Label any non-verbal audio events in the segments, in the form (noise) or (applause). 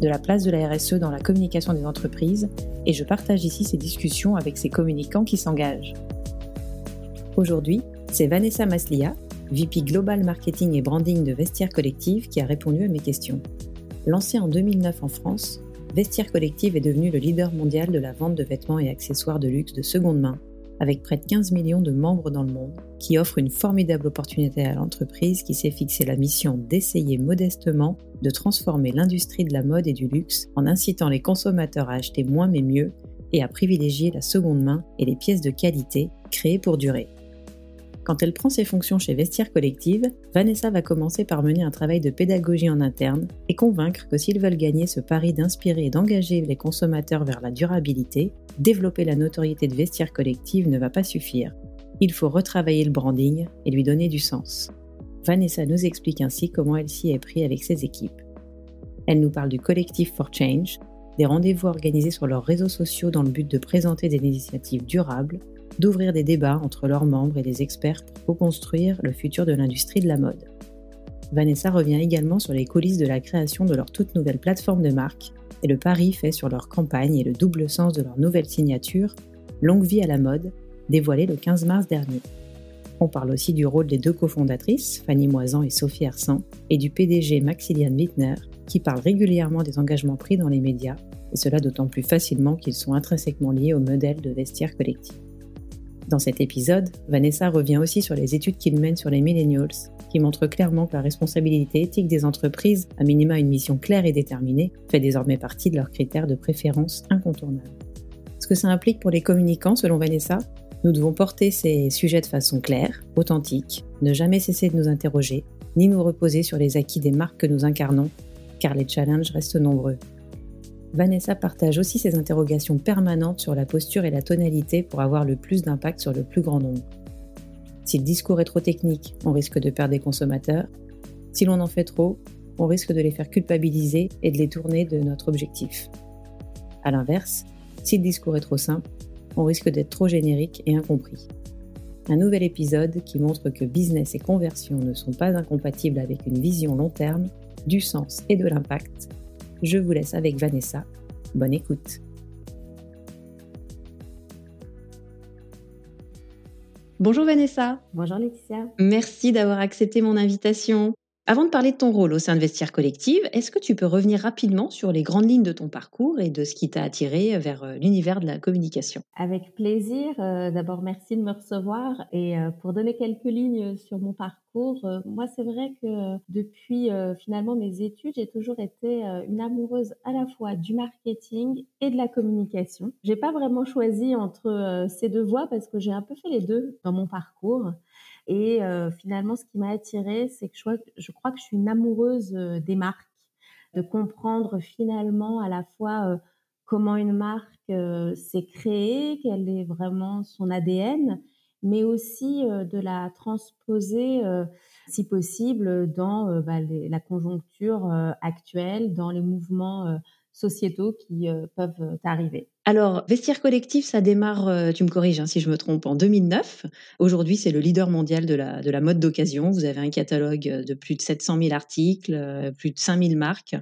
de la place de la RSE dans la communication des entreprises et je partage ici ces discussions avec ces communicants qui s'engagent. Aujourd'hui, c'est Vanessa Maslia, VP Global Marketing et Branding de Vestiaire Collective, qui a répondu à mes questions. Lancé en 2009 en France, Vestiaire Collective est devenu le leader mondial de la vente de vêtements et accessoires de luxe de seconde main avec près de 15 millions de membres dans le monde, qui offre une formidable opportunité à l'entreprise qui s'est fixé la mission d'essayer modestement de transformer l'industrie de la mode et du luxe en incitant les consommateurs à acheter moins mais mieux et à privilégier la seconde main et les pièces de qualité créées pour durer. Quand elle prend ses fonctions chez Vestiaire Collective, Vanessa va commencer par mener un travail de pédagogie en interne et convaincre que s'ils veulent gagner ce pari d'inspirer et d'engager les consommateurs vers la durabilité, développer la notoriété de Vestiaire Collective ne va pas suffire. Il faut retravailler le branding et lui donner du sens. Vanessa nous explique ainsi comment elle s'y est pris avec ses équipes. Elle nous parle du collectif for Change, des rendez-vous organisés sur leurs réseaux sociaux dans le but de présenter des initiatives durables d'ouvrir des débats entre leurs membres et les experts pour co-construire le futur de l'industrie de la mode. Vanessa revient également sur les coulisses de la création de leur toute nouvelle plateforme de marque et le pari fait sur leur campagne et le double sens de leur nouvelle signature, Longue vie à la mode, dévoilée le 15 mars dernier. On parle aussi du rôle des deux cofondatrices, Fanny Moisan et Sophie Hersan, et du PDG Maxilian Wittner, qui parle régulièrement des engagements pris dans les médias, et cela d'autant plus facilement qu'ils sont intrinsèquement liés au modèle de vestiaire collectif. Dans cet épisode, Vanessa revient aussi sur les études qu'il mène sur les millennials, qui montrent clairement que la responsabilité éthique des entreprises, à minima une mission claire et déterminée, fait désormais partie de leurs critères de préférence incontournables. Ce que ça implique pour les communicants, selon Vanessa, nous devons porter ces sujets de façon claire, authentique, ne jamais cesser de nous interroger, ni nous reposer sur les acquis des marques que nous incarnons, car les challenges restent nombreux. Vanessa partage aussi ses interrogations permanentes sur la posture et la tonalité pour avoir le plus d'impact sur le plus grand nombre. Si le discours est trop technique, on risque de perdre des consommateurs. Si l'on en fait trop, on risque de les faire culpabiliser et de les tourner de notre objectif. A l'inverse, si le discours est trop simple, on risque d'être trop générique et incompris. Un nouvel épisode qui montre que business et conversion ne sont pas incompatibles avec une vision long terme, du sens et de l'impact, je vous laisse avec Vanessa. Bonne écoute. Bonjour Vanessa. Bonjour Laetitia. Merci d'avoir accepté mon invitation. Avant de parler de ton rôle au sein de Vestiaire Collective, est-ce que tu peux revenir rapidement sur les grandes lignes de ton parcours et de ce qui t'a attiré vers euh, l'univers de la communication? Avec plaisir. Euh, d'abord, merci de me recevoir. Et euh, pour donner quelques lignes sur mon parcours, moi, c'est vrai que depuis finalement mes études, j'ai toujours été une amoureuse à la fois du marketing et de la communication. J'ai pas vraiment choisi entre ces deux voies parce que j'ai un peu fait les deux dans mon parcours. Et euh, finalement, ce qui m'a attirée, c'est que je, je, crois que je suis une amoureuse euh, des marques, de comprendre finalement à la fois euh, comment une marque s'est créée, quel est vraiment son ADN, mais aussi de la transposer, si possible, dans bah, la conjoncture actuelle, dans les mouvements sociétaux qui peuvent arriver. Alors, Vestiaire Collectif, ça démarre, euh, tu me corriges hein, si je me trompe, en 2009. Aujourd'hui, c'est le leader mondial de la, de la mode d'occasion. Vous avez un catalogue euh, de plus de 700 000 articles, euh, plus de 5000 marques,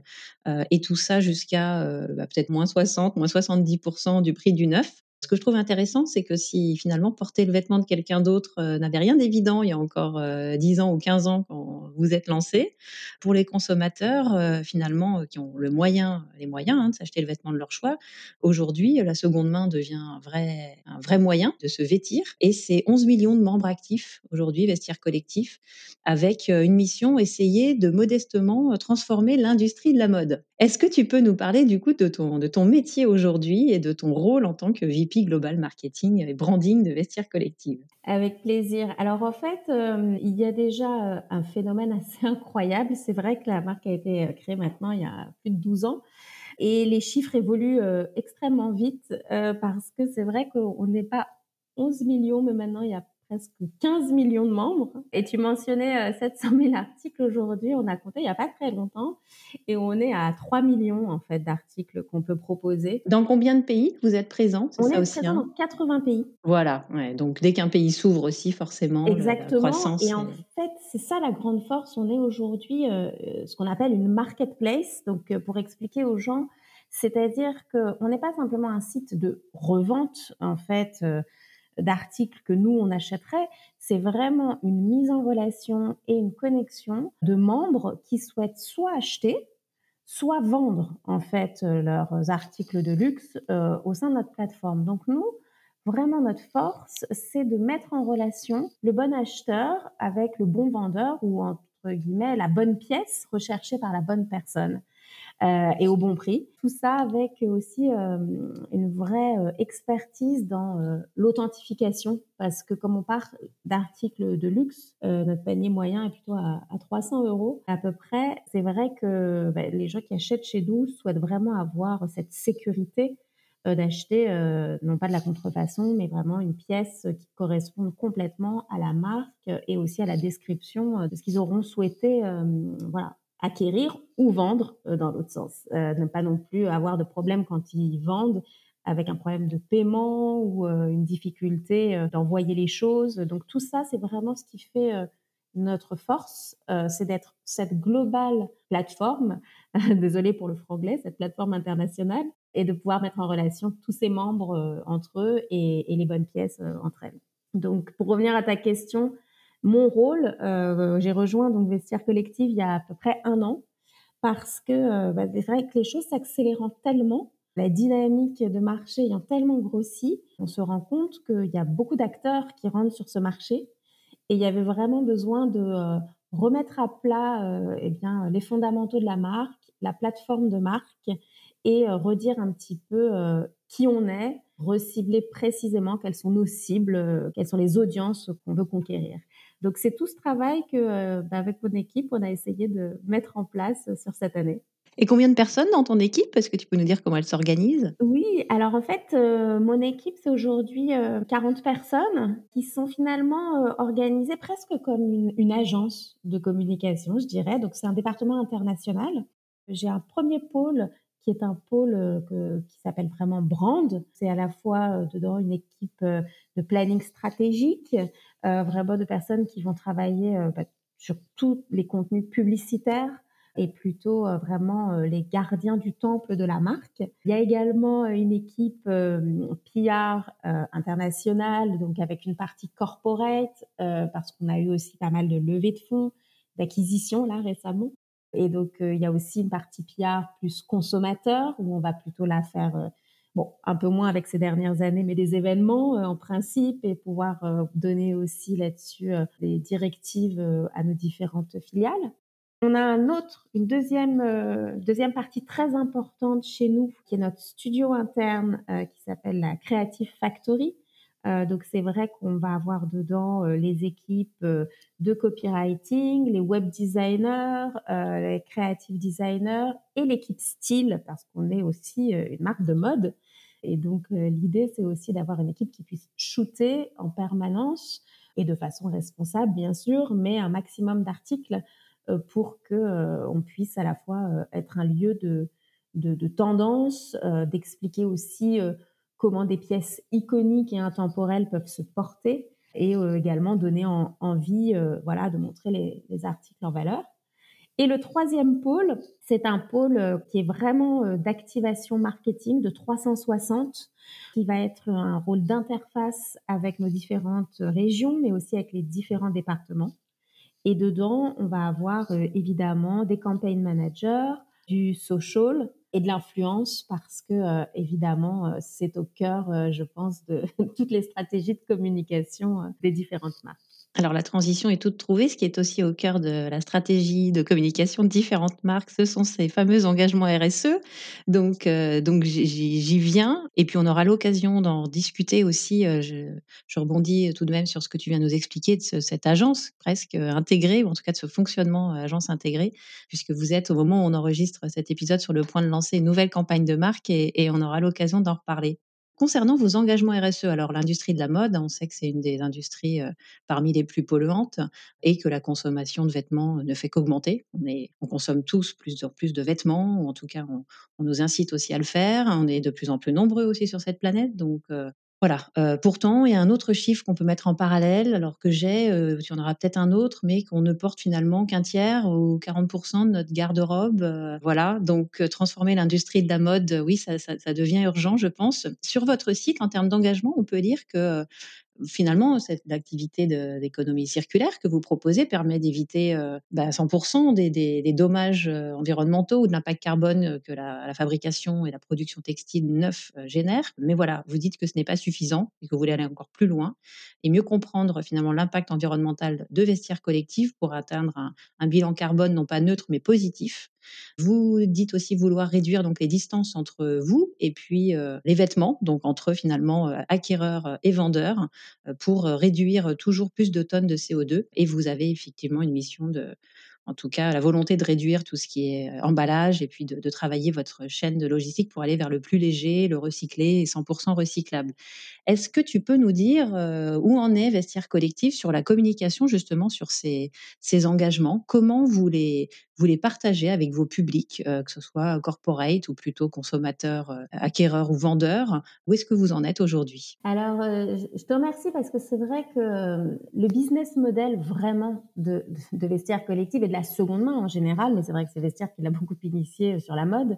et tout ça jusqu'à bah, peut-être moins 60, moins 70% du prix du neuf. Ce que je trouve intéressant, c'est que si finalement porter le vêtement de quelqu'un d'autre euh, n'avait rien d'évident il y a encore euh, 10 ans ou 15 ans quand vous êtes lancé, pour les consommateurs euh, finalement euh, qui ont le moyen, les moyens hein, de s'acheter le vêtement de leur choix, aujourd'hui la seconde main devient un vrai, un vrai moyen de se vêtir et c'est 11 millions de membres actifs aujourd'hui, Vestiaire Collectif, avec une mission essayer de modestement transformer l'industrie de la mode. Est-ce que tu peux nous parler du coup de ton, de ton métier aujourd'hui et de ton rôle en tant que VP Global Marketing et Branding de Vestiaire Collective. Avec plaisir. Alors en fait, euh, il y a déjà euh, un phénomène assez (laughs) incroyable. C'est vrai que la marque a été euh, créée maintenant il y a plus de 12 ans. Et les chiffres évoluent extrêmement vite parce que c'est vrai qu'on n'est pas 11 millions, mais maintenant il y a presque 15 millions de membres. Et tu mentionnais 700 euh, 000 articles aujourd'hui. On a compté il n'y a pas très longtemps. Et on est à 3 millions, en fait, d'articles qu'on peut proposer. Dans combien de pays vous êtes présent On est présent hein dans 80 pays. Voilà. Ouais, donc, dès qu'un pays s'ouvre aussi, forcément, Exactement. La croissance et en fait, c'est ça la grande force. On est aujourd'hui euh, ce qu'on appelle une marketplace. Donc, euh, pour expliquer aux gens, c'est-à-dire qu'on n'est pas simplement un site de revente, en fait, d'articles que nous, on achèterait, c'est vraiment une mise en relation et une connexion de membres qui souhaitent soit acheter, soit vendre en fait euh, leurs articles de luxe euh, au sein de notre plateforme. Donc nous, vraiment notre force, c'est de mettre en relation le bon acheteur avec le bon vendeur ou entre guillemets la bonne pièce recherchée par la bonne personne. Euh, et au bon prix. Tout ça avec aussi euh, une vraie euh, expertise dans l'authentification, parce que comme on part d'articles de luxe, notre panier moyen est plutôt à, 300 euros à peu près. C'est vrai que bah, les gens qui achètent chez nous souhaitent vraiment avoir cette sécurité d'acheter non pas de la contrefaçon, mais vraiment une pièce qui correspond complètement à la marque et aussi à la description de ce qu'ils auront souhaité voilà, acquérir ou vendre euh, dans l'autre sens. Euh, ne pas non plus avoir de problème quand ils vendent avec un problème de paiement ou euh, une difficulté d'envoyer les choses. Donc tout ça, c'est vraiment ce qui fait notre force, c'est d'être cette globale plateforme, (laughs) désolé pour le franglais, cette plateforme internationale, et de pouvoir mettre en relation tous ces membres entre eux et, et, les bonnes pièces entre elles. Donc pour revenir à ta question, mon rôle, euh, j'ai rejoint donc Vestiaire Collective il y a à peu près un an parce que euh, bah, c'est vrai que les choses s'accélérant tellement, la dynamique de marché ayant tellement grossi, on se rend compte qu'il y a beaucoup d'acteurs qui rentrent sur ce marché et il y avait vraiment besoin de euh, remettre à plat eh bien les fondamentaux de la marque, la plateforme de marque et redire un petit peu qui on est, recibler précisément quelles sont nos cibles, quelles sont les audiences qu'on veut conquérir. Donc c'est tout ce travail que, euh, bah, avec mon équipe, on a essayé de mettre en place sur cette année. Et combien de personnes dans ton équipe? Est-ce que tu peux nous dire comment elle s'organise Oui, alors en fait, euh, mon équipe, c'est aujourd'hui 40 euh, personnes qui sont finalement organisées presque comme une, une, agence de communication, je dirais. Donc c'est un département international. J'ai un premier pôle qui est un pôle qui s'appelle vraiment Brand. C'est à la fois dedans une équipe de planning stratégique, vraiment de personnes qui vont travailler bah, sur tous les contenus publicitaires et plutôt vraiment les gardiens du temple de la marque. Il y a également une équipe PR internationale, donc avec une partie corporate, parce qu'on a eu aussi pas mal de levées de fonds, d'acquisitions là récemment. Et donc, il y a aussi une partie PR plus consommateur, où on va plutôt la faire bon, un peu moins avec ces dernières années, mais des événements euh, en principe et pouvoir euh, donner aussi là-dessus euh, des directives à nos différentes filiales. On a un autre, une deuxième, deuxième partie très importante chez nous, qui est notre studio interne qui s'appelle la Creative Factory. Donc c'est vrai qu'on va avoir dedans les équipes de copywriting, les web designers, les creative designers et l'équipe style parce qu'on est aussi une marque de mode. Et donc, euh, l'idée, c'est aussi d'avoir une équipe qui puisse shooter en permanence et de façon responsable, bien sûr, mais un maximum d'articles euh, pour que euh, on puisse à la fois être un lieu de, de, tendance, d'expliquer aussi comment des pièces iconiques et intemporelles peuvent se porter et également donner envie voilà, de montrer les, les, articles en valeur. Et le troisième pôle, c'est un pôle euh, qui est vraiment euh, d'activation marketing de 360, qui va être un rôle d'interface avec nos différentes régions, mais aussi avec les différents départements. Et dedans, on va avoir euh, évidemment des campaign managers, du social et de l'influence parce que évidemment c'est au cœur, je pense, de (laughs) toutes les stratégies de communication des différentes marques. Alors la transition est toute trouvée. Ce qui est aussi au cœur de la stratégie de communication de différentes marques, ce sont ces fameux engagements RSE. Donc, euh, donc j'y viens. Et puis on aura l'occasion d'en discuter aussi. Euh, je, rebondis tout de même sur ce que tu viens de nous expliquer de cette agence presque intégrée, ou en tout cas de ce fonctionnement euh, agence intégrée, puisque vous êtes au moment où on enregistre cet épisode sur le point de lancer une nouvelle campagne de marque et, et on aura l'occasion d'en reparler. Concernant vos engagements RSE, alors l'industrie de la mode, on sait que c'est une des industries euh, parmi les plus polluantes et que la consommation de vêtements ne fait qu'augmenter. On, on consomme tous plus en plus de vêtements, ou en tout cas on, on, nous incite aussi à le faire. On est de plus en plus nombreux aussi sur cette planète, donc euh, voilà. Euh, pourtant, il y a un autre chiffre qu'on peut mettre en parallèle, alors que j'ai, euh, tu en auras peut-être un autre, mais qu'on ne porte finalement qu'un tiers ou 40% de notre garde-robe. Euh, voilà. Donc, transformer l'industrie de la mode, oui, ça, ça, devient urgent, je pense. Sur votre site, en termes d'engagement, on peut dire que finalement, cette activité d'économie circulaire que vous proposez permet d'éviter euh, bah, 100% des, des, dommages euh, environnementaux ou de l'impact carbone que la, fabrication et la production textile neuf euh, génèrent. Mais voilà, vous dites que ce n'est pas suffisant et que vous voulez aller encore plus loin et mieux comprendre finalement l'impact environnemental de vestiaires collectifs pour atteindre un bilan carbone non pas neutre mais positif. Vous dites aussi vouloir réduire donc les distances entre vous et puis euh, les vêtements, donc entre finalement euh, acquéreurs et vendeurs, euh, pour réduire toujours plus de tonnes de CO2. Et vous avez effectivement une mission de en tout cas la volonté de réduire tout ce qui est emballage et puis de, de, travailler votre chaîne de logistique pour aller vers le plus léger, le recyclé et 100% recyclable. Est-ce que tu peux nous dire où en est Vestiaire Collectif sur la communication justement sur ces, ces engagements? Comment vous les, vous les partagez avec vos publics, euh, que ce soit corporate ou plutôt consommateurs, euh, acquéreurs ou vendeurs Où est-ce que vous en êtes aujourd'hui? Alors, je te remercie parce que c'est vrai que le business model vraiment de, de Vestiaire Collectif et de la seconde main en général, mais c'est vrai que c'est Vestiaire qui l'a beaucoup initié sur la mode,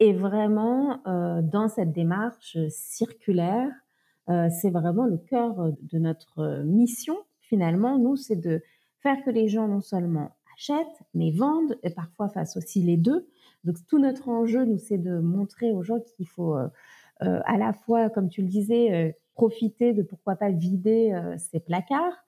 est vraiment dans cette démarche circulaire euh, c'est vraiment le cœur euh, de notre euh, mission. Finalement, nous, c'est de faire que les gens non seulement achètent, mais vendent, et parfois fassent aussi les deux. Donc tout notre enjeu, nous, c'est de montrer aux gens qu'il faut à la fois, comme tu le disais, profiter de pourquoi pas vider ces placards,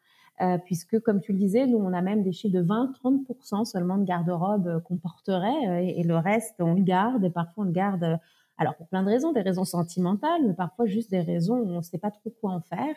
puisque comme tu le disais, nous, on a même des chiffres de 20-30% seulement de garde-robe qu'on porterait, et, le reste, on le garde, et parfois on le garde alors pour plein de raisons, des raisons sentimentales, mais parfois juste des raisons où on ne sait pas trop quoi en faire.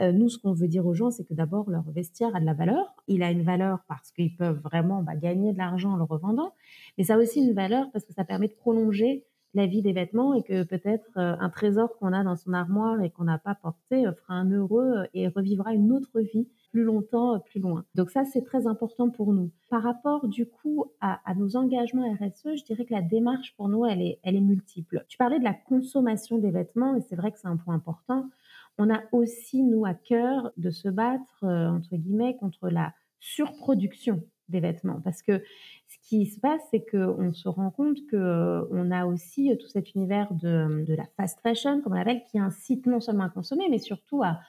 Euh, nous, ce qu'on veut dire aux gens, c'est que d'abord, leur vestiaire a de la valeur. Il a une valeur parce qu'ils peuvent vraiment bah, gagner de l'argent en le revendant, mais ça a aussi une valeur parce que ça permet de prolonger la vie des vêtements et que peut-être euh, un trésor qu'on a dans son armoire et qu'on n'a pas porté euh, fera un heureux et revivra une autre vie plus longtemps, plus loin. Donc ça, c'est très important pour nous. Par rapport du coup à, nos engagements RSE, je dirais que la démarche pour nous, elle est, elle est multiple. Tu parlais de la consommation des vêtements et c'est vrai que c'est un point important. On a aussi, nous, à cœur de se battre, euh, entre guillemets, contre la surproduction des vêtements. Parce que ce qui se passe, c'est qu'on se rend compte qu'on euh, a aussi tout cet univers de, de la fast fashion, comme on l'appelle, qui incite non seulement à consommer, mais surtout à,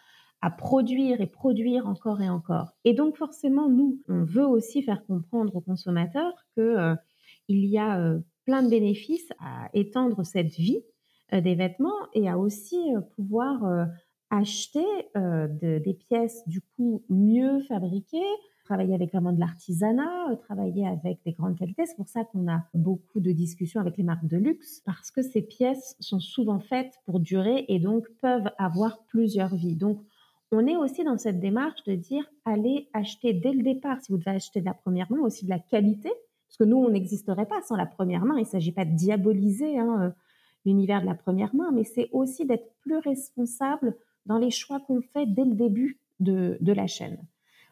à produire et produire encore et encore. Et donc forcément, nous, on veut aussi faire comprendre aux consommateurs que euh, il y a euh, plein de bénéfices à étendre cette vie euh, des vêtements et à aussi pouvoir acheter des pièces du coup mieux fabriquées, travailler avec vraiment de l'artisanat, travailler avec des grandes qualités. C'est pour ça qu'on a beaucoup de discussions avec les marques de luxe parce que ces pièces sont souvent faites pour durer et donc peuvent avoir plusieurs vies. Donc on est aussi dans cette démarche de dire allez acheter dès le départ, si vous devez acheter de la première main, aussi de la qualité, parce que nous, on n'existerait pas sans la première main. Il ne s'agit pas de diaboliser hein, euh, l'univers de la première main, mais c'est aussi d'être plus responsable dans les choix qu'on fait dès le début de, la chaîne.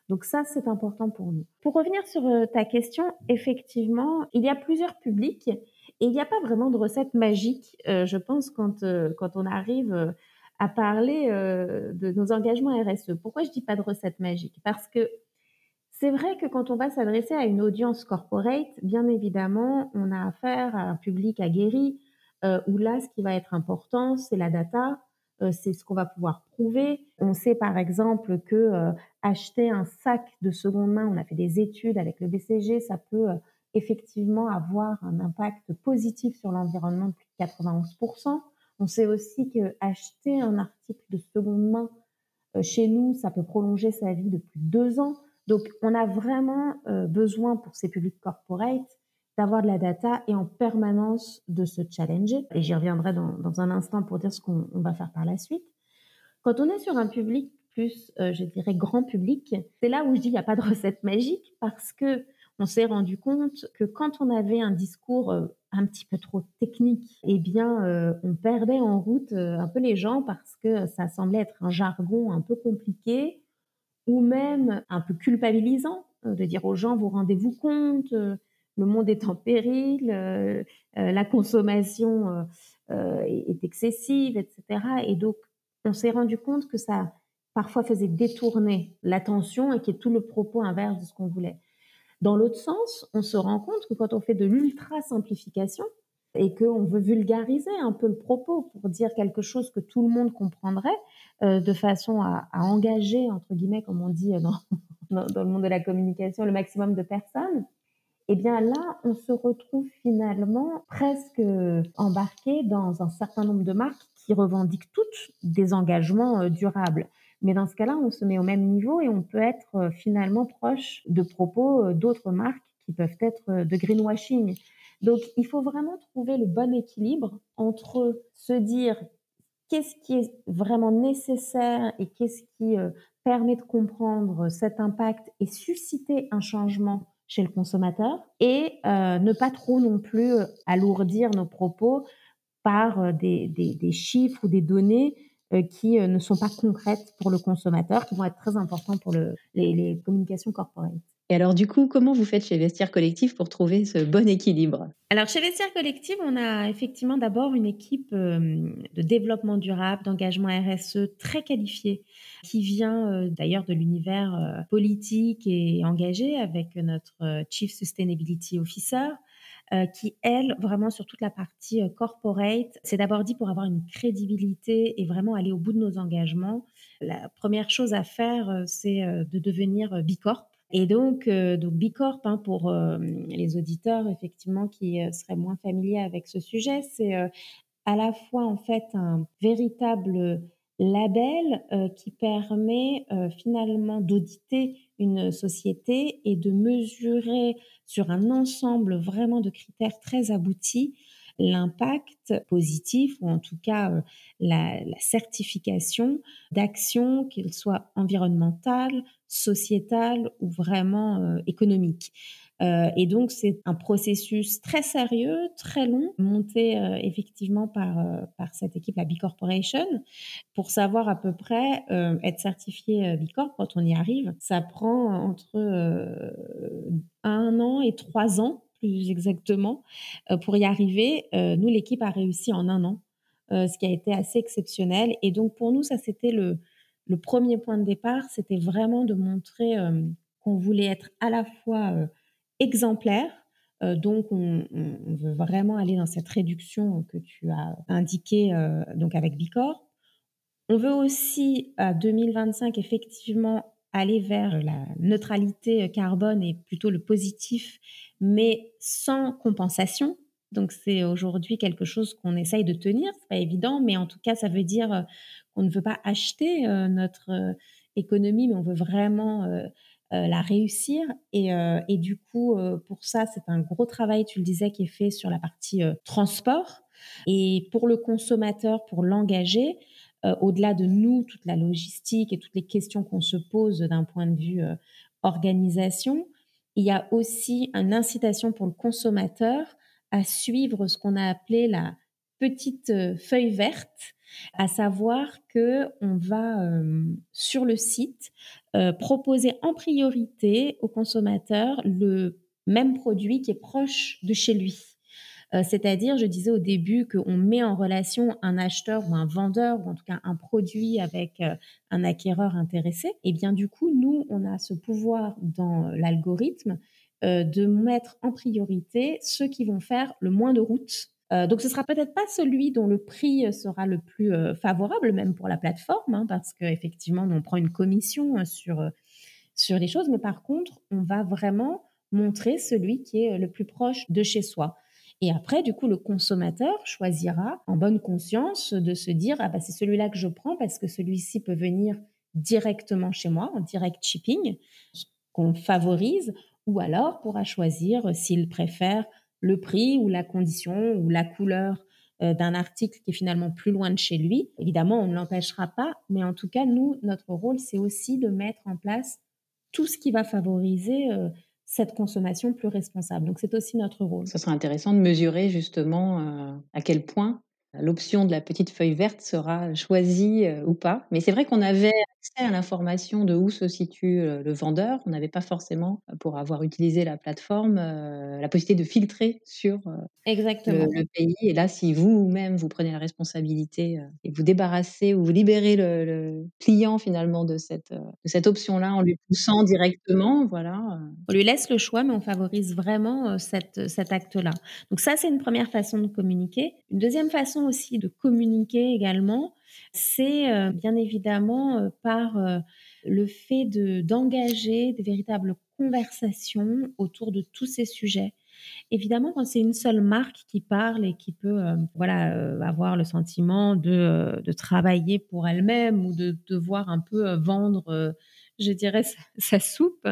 Donc ça, c'est important pour nous. Pour revenir sur euh, ta question, effectivement, il y a plusieurs publics et il n'y a pas vraiment de recette magique. Euh, je pense quand, quand on arrive à parler euh, de nos engagements RSE. Pourquoi je dis pas de recette magique? Parce que C'est vrai que quand on va s'adresser à une audience corporate, bien évidemment, on a affaire à un public aguerri, euh, où là, ce qui va être important, c'est la data, euh, c'est ce qu'on va pouvoir prouver. On sait par exemple que euh, acheter un sac de seconde main, on a fait des études avec le BCG, ça peut euh, effectivement avoir un impact positif sur l'environnement de plus de 91%. On sait aussi que acheter un article de seconde main chez nous, ça peut prolonger sa vie de plus de deux ans. Donc, on a vraiment besoin pour ces publics corporate d'avoir de la data et en permanence de se challenger. Et j'y reviendrai dans, dans, un instant pour dire ce qu'on va faire par la suite. Quand on est sur un public plus, euh, je dirais, grand public, c'est là où je dis il n'y a pas de recette magique parce que on s'est rendu compte que quand on avait un discours euh, un petit peu trop technique, eh bien, euh, on perdait en route un peu les gens parce que ça semblait être un jargon un peu compliqué ou même un peu culpabilisant de dire aux gens, vous rendez-vous compte, le monde est en péril, euh, euh, la consommation euh, est excessive, etc. Et donc, on s'est rendu compte que ça parfois faisait détourner l'attention et qui est tout le propos inverse de ce qu'on voulait. Dans l'autre sens, on se rend compte que quand on fait de l'ultra simplification et qu'on veut vulgariser un peu le propos pour dire quelque chose que tout le monde comprendrait, de façon à, engager, entre guillemets, comme on dit (laughs) dans, dans, le monde de la communication, le maximum de personnes, eh bien là, on se retrouve finalement presque embarqué dans un certain nombre de marques qui revendiquent toutes des engagements euh, durables. Mais dans ce cas-là, on se met au même niveau et on peut être euh, finalement proche de propos euh, d'autres marques qui peuvent être de greenwashing. Donc, il faut vraiment trouver le bon équilibre entre se dire qu'est-ce qui est vraiment nécessaire et qu'est-ce qui permet de comprendre cet impact et susciter un changement chez le consommateur et euh, ne pas trop non plus euh, alourdir nos propos par euh, des, des, des chiffres ou des données qui ne sont pas concrètes pour le consommateur, qui vont être très importants pour le, les, les communications corporelles. Et alors, du coup, comment vous faites chez Vestiaire Collectif pour trouver ce bon équilibre? Alors, chez Vestiaire Collectif, on a effectivement d'abord une équipe euh, de développement durable, d'engagement RSE très qualifiée, qui vient euh, d'ailleurs de l'univers euh, politique et engagé avec notre Chief Sustainability Officer. qui, elle, vraiment sur toute la partie corporate, c'est d'abord dit pour avoir une crédibilité et vraiment aller au bout de nos engagements. La première chose à faire, c'est de devenir Bicorp et donc, euh, donc Bicorp, hein, pour euh, les auditeurs effectivement qui euh, seraient moins familiers avec ce sujet, c'est à la fois en fait un véritable label qui permet finalement d'auditer une société et de mesurer sur un ensemble vraiment de critères très aboutis l'impact positif ou en tout cas la, la certification d'actions, qu'elles soient environnementales, sociétale ou vraiment euh, économique. Euh, et donc, c'est un processus très sérieux, très long, monté euh, effectivement par, euh, par cette équipe, la B Corporation, pour savoir à peu près être certifié B Corp quand on y arrive. Ça prend entre un an et trois ans, plus exactement, pour y arriver. nous, l'équipe a réussi en un an, ce qui a été assez exceptionnel. Et donc, pour nous, ça, c'était le, premier point de départ, c'était vraiment de montrer euh, qu'on voulait être à la fois euh, exemplaire, euh, donc on, veut vraiment aller dans cette réduction que tu as indiquée donc avec Bicor. On veut aussi à 2025 effectivement aller vers la neutralité carbone et plutôt le positif, mais sans compensation. Donc c'est aujourd'hui quelque chose qu'on essaye de tenir, c'est pas évident, mais en tout cas ça veut dire on ne veut pas acheter euh, notre euh, économie, mais on veut vraiment euh, la réussir. Et, et, du coup, pour ça, c'est un gros travail, tu le disais, qui est fait sur la partie transport. Et pour le consommateur, pour l'engager, au-delà de nous, toute la logistique et toutes les questions qu'on se pose d'un point de vue organisation, il y a aussi une incitation pour le consommateur à suivre ce qu'on a appelé la petite feuille verte à savoir que on va euh, sur le site euh, proposer en priorité au consommateur le même produit qui est proche de chez lui. C'est-à-dire, je disais au début qu'on met en relation un acheteur ou un vendeur, ou en tout cas un produit avec un acquéreur intéressé. Et bien du coup, nous, on a ce pouvoir dans l'algorithme de mettre en priorité ceux qui vont faire le moins de routes donc, ce sera peut-être pas celui dont le prix sera le plus favorable, même pour la plateforme, hein, parce qu'effectivement, on prend une commission sur sur les choses, mais par contre, on va vraiment montrer celui qui est le plus proche de chez soi. Et après, du coup, le consommateur choisira en bonne conscience de se dire ah bah c'est celui-là que je prends parce que celui-ci peut venir directement chez moi en direct shipping, qu'on favorise, ou alors pourra choisir s'il préfère le prix ou la condition ou la couleur euh, d'un article qui est finalement plus loin de chez lui. Évidemment, on ne l'empêchera pas, mais en tout cas, nous, notre rôle, c'est aussi de mettre en place tout ce qui va favoriser euh, cette consommation plus responsable. Donc c'est aussi notre rôle. Ce sera intéressant de mesurer justement euh, à quel point l'option de la petite feuille verte sera choisie euh, ou pas. Mais c'est vrai qu'on avait accès à l'information de où se situe euh, le vendeur. On n'avait pas forcément, pour avoir utilisé la plateforme, la possibilité de filtrer sur Exactement. Le, pays. Et là, si vous-même, vous prenez la responsabilité et vous débarrassez ou vous libérez le, client finalement de cette, de cette option-là en lui poussant directement, voilà. On lui laisse le choix, mais on favorise vraiment cette, cet acte-là. Donc ça, c'est une première façon de communiquer. Une deuxième façon aussi de communiquer également, c'est euh, bien évidemment euh, par euh, le fait de d'engager des véritables conversations autour de tous ces sujets. Évidemment, quand c'est une seule marque qui parle et qui peut, voilà, avoir le sentiment de, de travailler pour elle-même ou de devoir un peu vendre je dirais, sa, soupe,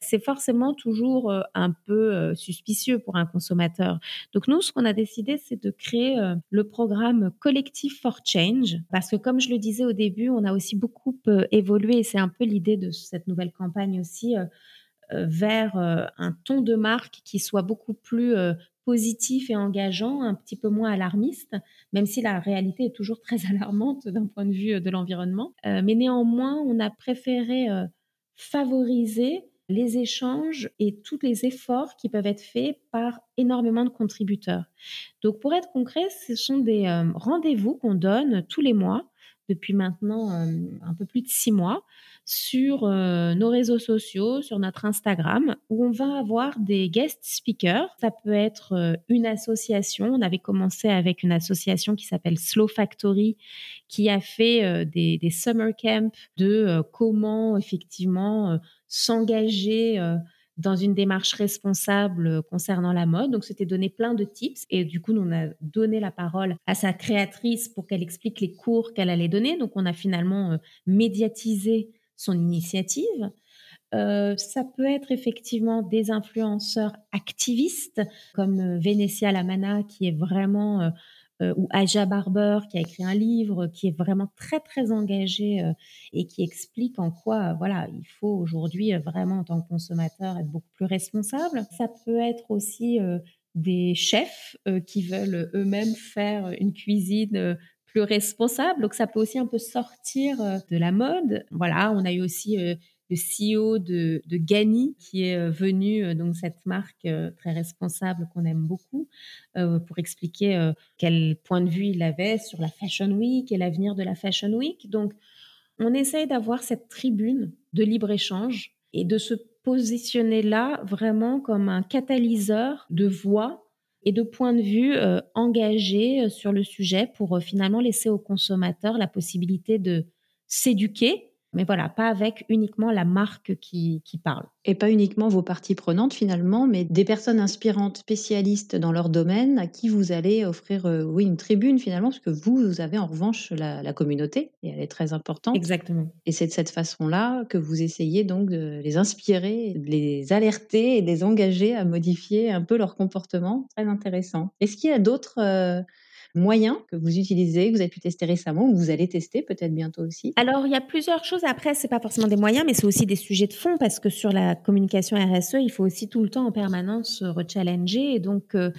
c'est forcément toujours euh, un peu euh, suspicieux pour un consommateur. Donc nous, ce qu'on a décidé, c'est de créer euh, le programme Collective for Change, parce que comme je le disais au début, on a aussi beaucoup évolué, et c'est un peu l'idée de cette nouvelle campagne aussi, vers un ton de marque qui soit beaucoup plus positif et engageant, un petit peu moins alarmiste, même si la réalité est toujours très (laughs) alarmante d'un point de vue de l'environnement. Euh, mais néanmoins, on a préféré euh, favoriser les échanges et tous les efforts qui peuvent être faits par énormément de contributeurs. Donc pour être concret, ce sont des euh, rendez-vous qu'on donne tous les mois depuis maintenant un peu plus de six mois sur euh, nos réseaux sociaux, sur notre Instagram, où on va avoir des guest speakers. Ça peut être euh, une association. On avait commencé avec une association qui s'appelle Slow Factory, qui a fait euh, des, summer camps de comment effectivement s'engager dans une démarche responsable concernant la mode. Donc, c'était donné plein de tips. Et du coup, on a donné la parole à sa créatrice pour qu'elle explique les cours qu'elle allait donner. Donc, on a finalement médiatisé son initiative. Euh, ça peut être effectivement des influenceurs activistes comme euh, Venetia Lamana qui est vraiment euh, ou Aja Barber qui a écrit un livre qui est vraiment très très engagé et qui explique en quoi voilà il faut aujourd'hui vraiment en tant que consommateur être beaucoup plus responsable. Ça peut être aussi des chefs qui veulent eux-mêmes faire une cuisine plus responsable. Donc ça peut aussi un peu sortir euh, de la mode. Voilà, on a eu aussi euh, le CEO de, de Gani qui est euh, venu, donc cette marque très responsable qu'on aime beaucoup, pour expliquer quel point de vue il avait sur la Fashion Week et l'avenir de la Fashion Week. Donc on essaye d'avoir cette tribune de libre-échange et de se positionner là vraiment comme un catalyseur de voix et de points de vue euh, engagés euh, sur le sujet pour euh, finalement laisser aux consommateurs la possibilité de s'éduquer mais voilà, pas avec uniquement la marque qui, qui, parle. Et pas uniquement vos parties prenantes finalement, mais des personnes inspirantes, spécialistes dans leur domaine, à qui vous allez offrir, euh, oui, une tribune finalement, parce que vous, vous avez en revanche la, communauté, et elle est très importante. Exactement. Et c'est de cette façon-là que vous essayez donc de les inspirer, de les alerter et de les engager à modifier un peu leur comportement. Très intéressant. Est-ce qu'il y a d'autres... Euh, moyens que vous utilisez, que vous avez pu tester récemment ou que vous allez tester peut-être bientôt aussi? Alors, il y a plusieurs choses. Après, c'est pas forcément des moyens, mais c'est aussi des sujets de fond parce que sur la communication RSE, il faut aussi tout le temps en permanence rechallenger. Et donc, euh,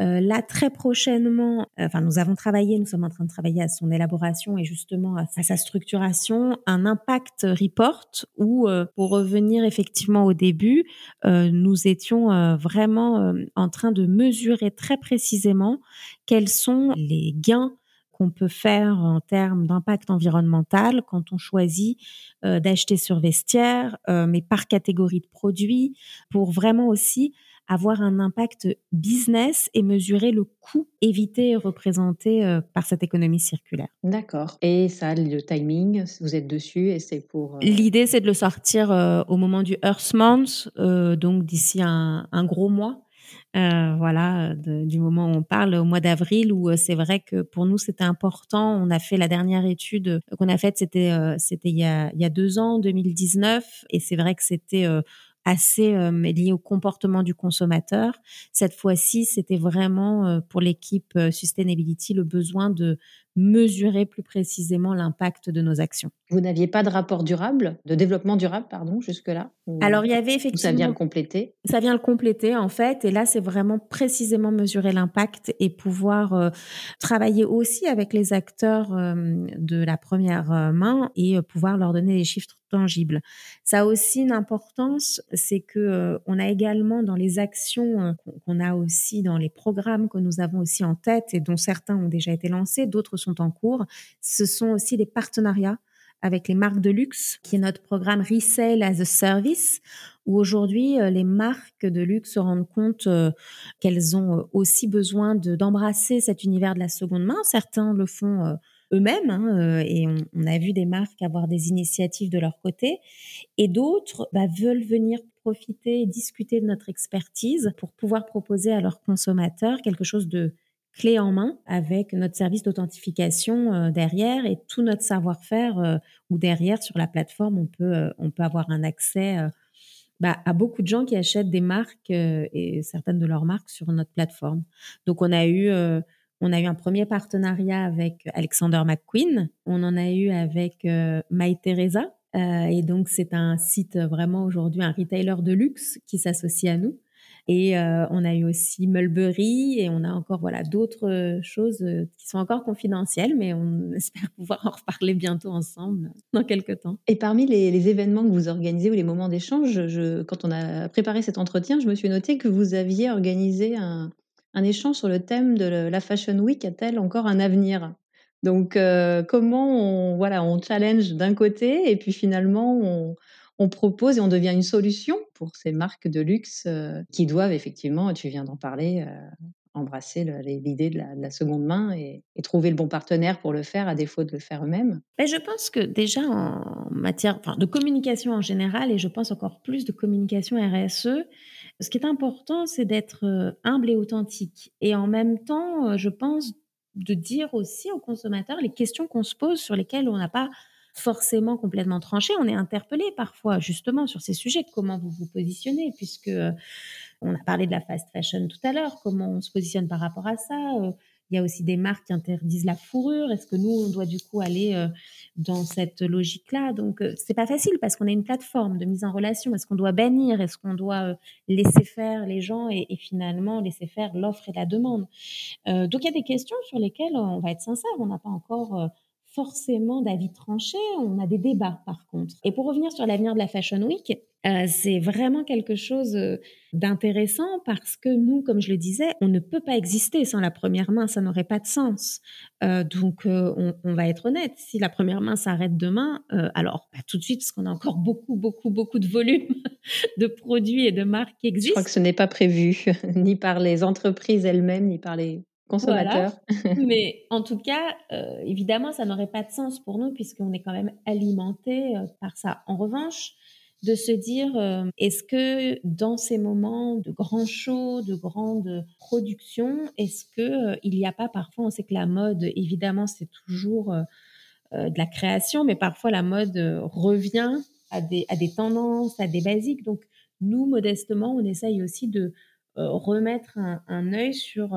là, très prochainement, enfin, nous avons travaillé, nous sommes en train de travailler à son élaboration et justement à, sa structuration, un impact report où, pour revenir effectivement au début, nous étions vraiment en train de mesurer très précisément quels sont les gains qu'on peut faire en termes d'impact environnemental quand on choisit euh, d'acheter sur vestiaire, euh, mais par catégorie de produits, pour vraiment aussi avoir un impact business et mesurer le coût évité et représenté euh, par cette économie circulaire. D'accord. Et ça, le timing, vous êtes dessus et c'est pour... L'idée, c'est de le sortir au moment du Earth Month, donc d'ici un, un, gros mois. Euh, voilà, du moment où on parle, au mois d'avril, où euh, c'est vrai que pour nous c'était important. On a fait la dernière étude qu'on a faite, c'était euh, c'était il y a deux ans, 2019, et c'est vrai que c'était assez lié au comportement du consommateur. Cette fois-ci, c'était vraiment pour l'équipe Sustainability le besoin de mesurer plus précisément l'impact de nos actions. Vous n'aviez pas de rapport durable, de développement durable, pardon, jusque-là? Alors, il y avait effectivement... Ça vient le compléter? Ça vient le compléter, en fait. Et là, c'est vraiment précisément mesurer l'impact et pouvoir euh, travailler aussi avec les acteurs euh, de la première euh, main et pouvoir leur donner des chiffres tangibles. Ça a aussi une importance, c'est que on a également dans les actions qu'on a aussi dans les programmes que nous avons aussi en tête et dont certains ont déjà été lancés, d'autres sont en cours. Ce sont aussi des partenariats avec les marques de luxe, qui est notre programme Resale as a Service, où aujourd'hui euh, les marques de luxe se rendent compte euh, qu'elles ont euh, aussi besoin d'embrasser cet univers de la seconde main. Certains le font eux-mêmes, hein, et on, a vu des marques avoir des initiatives de leur côté, et d'autres bah, veulent venir profiter et discuter de notre expertise pour pouvoir proposer à leurs consommateurs quelque chose de clé en main avec notre service d'authentification euh, derrière et tout notre savoir-faire euh, ou derrière sur la plateforme on peut euh, on peut avoir un accès bah, à beaucoup de gens qui achètent des marques et certaines de leurs marques sur notre plateforme. Donc on a eu on a eu un premier partenariat avec Alexander McQueen, on en a eu avec My Teresa et donc c'est un site vraiment aujourd'hui un retailer de luxe qui s'associe à nous. Et euh, on a eu aussi Mulberry et on a encore voilà d'autres euh, choses euh, qui sont encore confidentielles, mais on (laughs) espère pouvoir en reparler bientôt ensemble dans quelques temps. Et parmi les, événements que vous organisez ou les moments d'échange, quand on a préparé cet entretien, je me suis noté que vous aviez organisé un, un échange sur le thème de la Fashion Week a-t-elle encore un avenir? Donc comment on voilà on challenge d'un côté et puis finalement on propose et on devient une solution pour ces marques de luxe euh, qui doivent effectivement, tu viens d'en parler, euh, embrasser l'idée de, la, seconde main et, trouver le bon partenaire pour le faire à défaut de le faire eux-mêmes. Ben, je pense que déjà en matière de communication en général et je pense encore plus de communication RSE, ce qui est important, c'est d'être euh, humble et authentique. Et en même temps, je pense de dire aussi aux consommateurs les questions qu'on se pose sur lesquelles on n'a pas forcément complètement tranché. On est interpellé parfois justement sur ces sujets. Comment vous vous positionnez Puisque euh, on a parlé de la fast fashion tout à l'heure. Comment on se positionne par rapport à ça euh, Il y a aussi des marques qui interdisent la fourrure. Est-ce que nous, on doit du coup aller euh, dans cette logique-là? Donc, c'est pas facile parce qu'on a une plateforme de mise en relation. Est-ce qu'on doit bannir? Est-ce qu'on doit laisser faire les gens et, et finalement laisser faire l'offre et la demande? Donc, il y a des questions sur lesquelles on va être sincère. On n'a pas encore forcément d'avis tranchés, on a des débats par contre. Et pour revenir sur l'avenir de la Fashion Week, euh, c'est vraiment quelque chose euh, d'intéressant parce que nous, comme je le disais, on ne peut pas exister sans la première main, ça n'aurait pas de sens. Euh, donc, on, va être honnête, si la première main s'arrête demain, alors pas tout de suite parce qu'on a encore beaucoup, beaucoup, beaucoup de volume (laughs) de produits et de marques qui existent. Je crois que ce n'est pas prévu, (laughs) ni par les entreprises elles-mêmes, ni par les consommateurs. (laughs) Mais en tout cas, euh, évidemment, ça n'aurait pas de sens pour nous puisqu'on est quand même alimenté euh, par ça. En revanche, de se dire, euh, est-ce que dans ces moments de grands shows, de grandes productions, est-ce que il n'y a pas parfois, on sait que la mode, évidemment, c'est toujours de la création, mais parfois la mode revient à des, à des tendances, à des basiques. Donc, nous, modestement, on essaye aussi de remettre un, un œil sur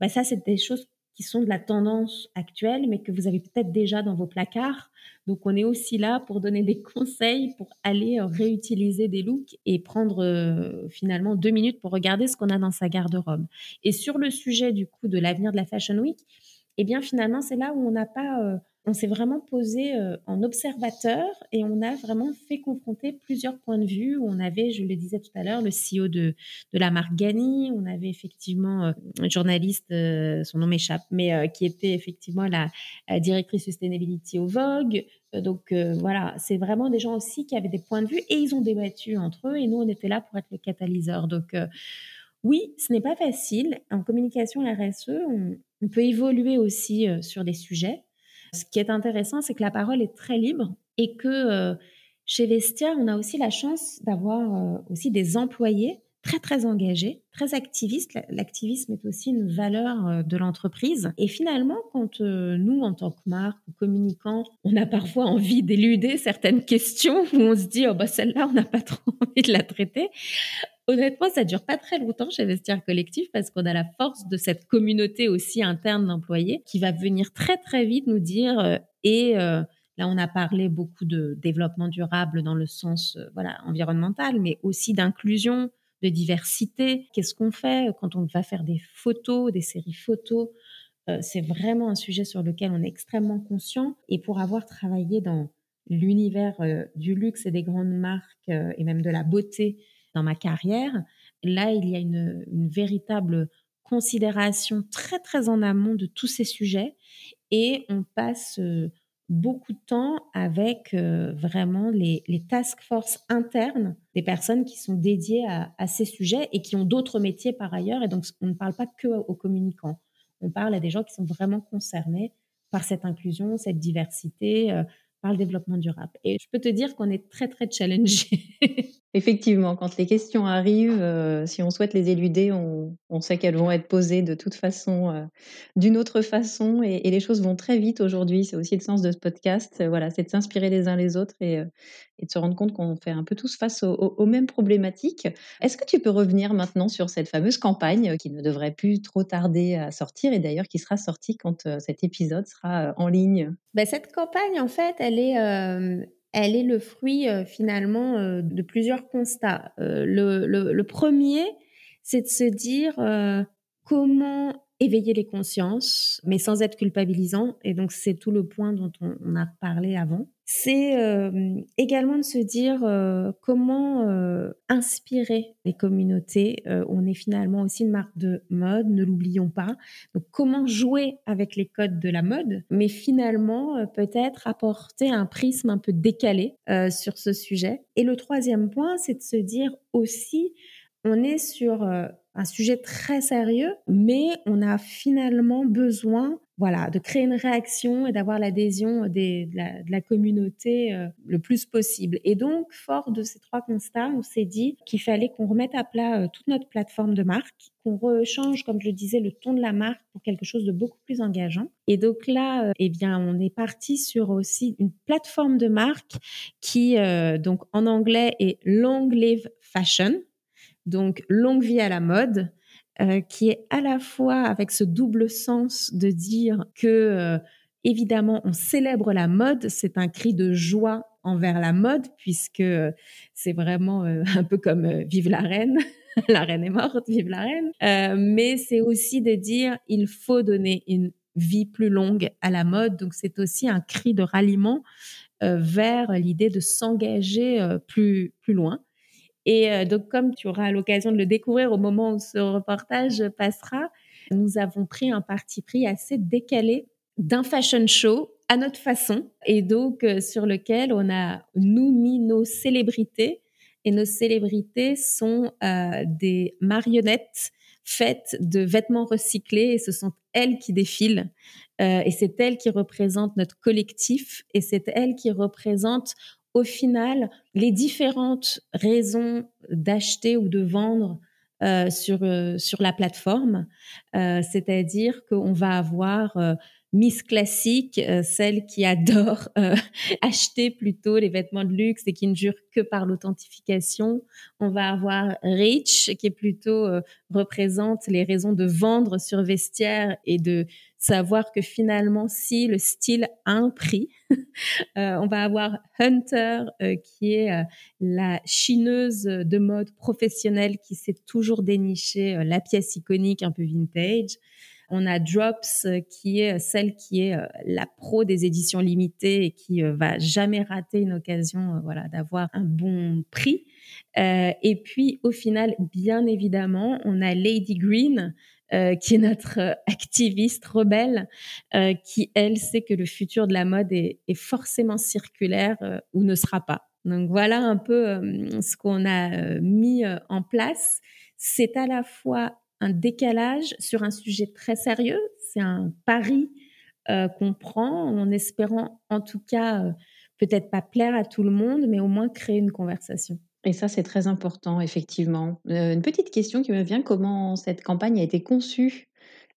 bah, ça, c'est des choses qui sont de la tendance actuelle, mais que vous avez peut-être déjà dans vos placards. Donc, on est aussi là pour donner des (laughs) conseils, pour aller euh, réutiliser des looks et prendre euh, finalement deux minutes pour regarder ce qu'on a dans sa garde-robe. Et sur le sujet du coup de l'avenir de la Fashion Week, eh bien finalement, c'est là où on n'a pas euh, on s'est vraiment posé euh, en observateur et on a vraiment fait confronter plusieurs points de vue. On avait, je le disais tout à l'heure, le CEO de, de la marque Gani, on avait effectivement euh, un journaliste, euh, son nom m'échappe, mais qui était effectivement la, directrice sustainability au Vogue. Donc voilà, c'est vraiment des gens aussi qui avaient des points de vue et ils ont débattu entre eux et nous, on était là pour être le catalyseur. Donc oui, ce n'est pas facile. En communication RSE, on peut évoluer aussi sur des sujets. Ce qui est intéressant, c'est que la parole est très libre et que euh, chez Vestia, on a aussi la chance d'avoir euh, aussi des employés très très engagés, très activistes. L'activisme est aussi une valeur euh, de l'entreprise. Et finalement, quand nous, en tant que marque ou communicants, on a parfois envie d'éluder certaines questions (laughs) où on se dit oh bah celle-là, on n'a pas trop (laughs) envie de la traiter. Honnêtement, ça dure pas très longtemps chez Vestiaire Collectif parce qu'on a la force de cette communauté aussi interne d'employés qui va venir très très vite nous dire euh, et euh, là on a parlé beaucoup de développement durable dans le sens euh, voilà environnemental, mais aussi d'inclusion, de diversité. Qu'est-ce qu'on fait quand on va faire des photos, des séries photos? C'est vraiment un sujet sur lequel on est extrêmement conscient et pour avoir travaillé dans l'univers du luxe et des grandes marques et même de la beauté dans ma carrière. Là, il y a une, véritable considération très, très en amont de tous ces sujets et on passe euh, beaucoup de temps avec euh, vraiment les, task force internes des personnes qui sont dédiées à, ces sujets et qui ont d'autres métiers par ailleurs. Et donc, on ne parle pas que aux communicants. On parle à des gens qui sont vraiment concernés par cette inclusion, cette diversité, euh, par le développement durable. Et je peux te dire qu'on est très, très challengé. (laughs) Effectivement, quand les questions arrivent, euh, si on souhaite les éluder, on, sait qu'elles vont être posées de toute façon, euh, d'une autre façon, et, les choses vont très vite aujourd'hui. C'est aussi le sens de ce podcast. voilà, c'est de s'inspirer les uns les autres et, euh, de se rendre compte qu'on fait un peu tous face aux, mêmes problématiques. Est-ce que tu peux revenir maintenant sur cette fameuse campagne qui ne devrait plus trop tarder à sortir, et d'ailleurs qui sera sortie quand cet épisode sera en ligne? Ben, Cette campagne, en fait, elle est elle est le fruit euh, finalement euh, de plusieurs constats. Euh, le, premier, c'est de se dire comment éveiller les consciences, mais sans être culpabilisant. Et donc, c'est tout le point dont on, a parlé avant. C'est euh, également de se dire euh, comment euh, inspirer les communautés. on est finalement aussi une marque de mode, ne l'oublions pas. Donc, comment jouer avec les codes de la mode, mais finalement, peut-être apporter un prisme un peu décalé sur ce sujet. Et le troisième point, c'est de se dire aussi, on est sur un sujet très sérieux, mais on a finalement besoin voilà, de créer une réaction et d'avoir l'adhésion de, la, communauté euh, le plus possible. Et donc, fort de ces trois constats, on s'est dit qu'il fallait qu'on remette à plat euh, toute notre plateforme de marque, qu'on rechange, comme je le disais, le ton de la marque pour quelque chose de beaucoup plus engageant. Et donc là, euh, eh bien, on est parti sur aussi une plateforme de marque qui, donc en anglais, est Long Live Fashion donc longue vie à la mode, euh, qui est à la fois avec ce double sens de dire que euh, évidemment on célèbre la mode, c'est un cri de joie envers la mode puisque euh, c'est vraiment un peu comme vive la reine. (laughs) la reine est morte, vive la reine. mais c'est aussi de dire il faut donner une vie plus longue à la mode. Donc c'est aussi un cri de ralliement vers l'idée de s'engager plus plus loin. Et euh, donc, comme tu auras l'occasion de le découvrir au moment où ce reportage passera, nous avons pris un parti pris assez décalé d'un fashion show à notre façon et donc euh, sur lequel on a nous mis nos célébrités. Et nos célébrités sont euh, des marionnettes faites de vêtements recyclés et ce sont elles qui défilent. Et c'est elles qui représentent notre collectif et c'est elles qui représentent au final, les différentes raisons d'acheter ou de vendre euh, sur, euh, sur la plateforme, euh, c'est-à-dire qu'on va avoir Miss classique, euh, celle qui adore euh, (laughs) acheter plutôt les vêtements de luxe et qui ne jure que par l'authentification. On va avoir Rich, qui est plutôt représente les raisons de vendre sur vestiaire et de savoir que finalement, si le style a un prix, (laughs) on va avoir Hunter, qui est la chineuse de mode professionnelle qui sait toujours dénicher la pièce iconique un peu vintage. On a Drops euh, qui est celle qui est euh, la pro des éditions limitées et qui euh, va jamais rater une occasion voilà d'avoir un bon prix. et puis au final, bien évidemment, on a Lady Green qui est notre activiste rebelle, qui elle sait que le futur de la mode est, est forcément circulaire ou ne sera pas. Donc voilà un peu ce qu'on a mis en place. C'est à la fois un décalage sur un sujet très sérieux. C'est un pari euh, qu'on prend en espérant, en tout cas, euh, peut-être pas plaire à tout le monde, mais au moins créer une conversation. Et ça, c'est très important, effectivement. Euh, une petite question qui me vient, comment cette campagne a été conçue?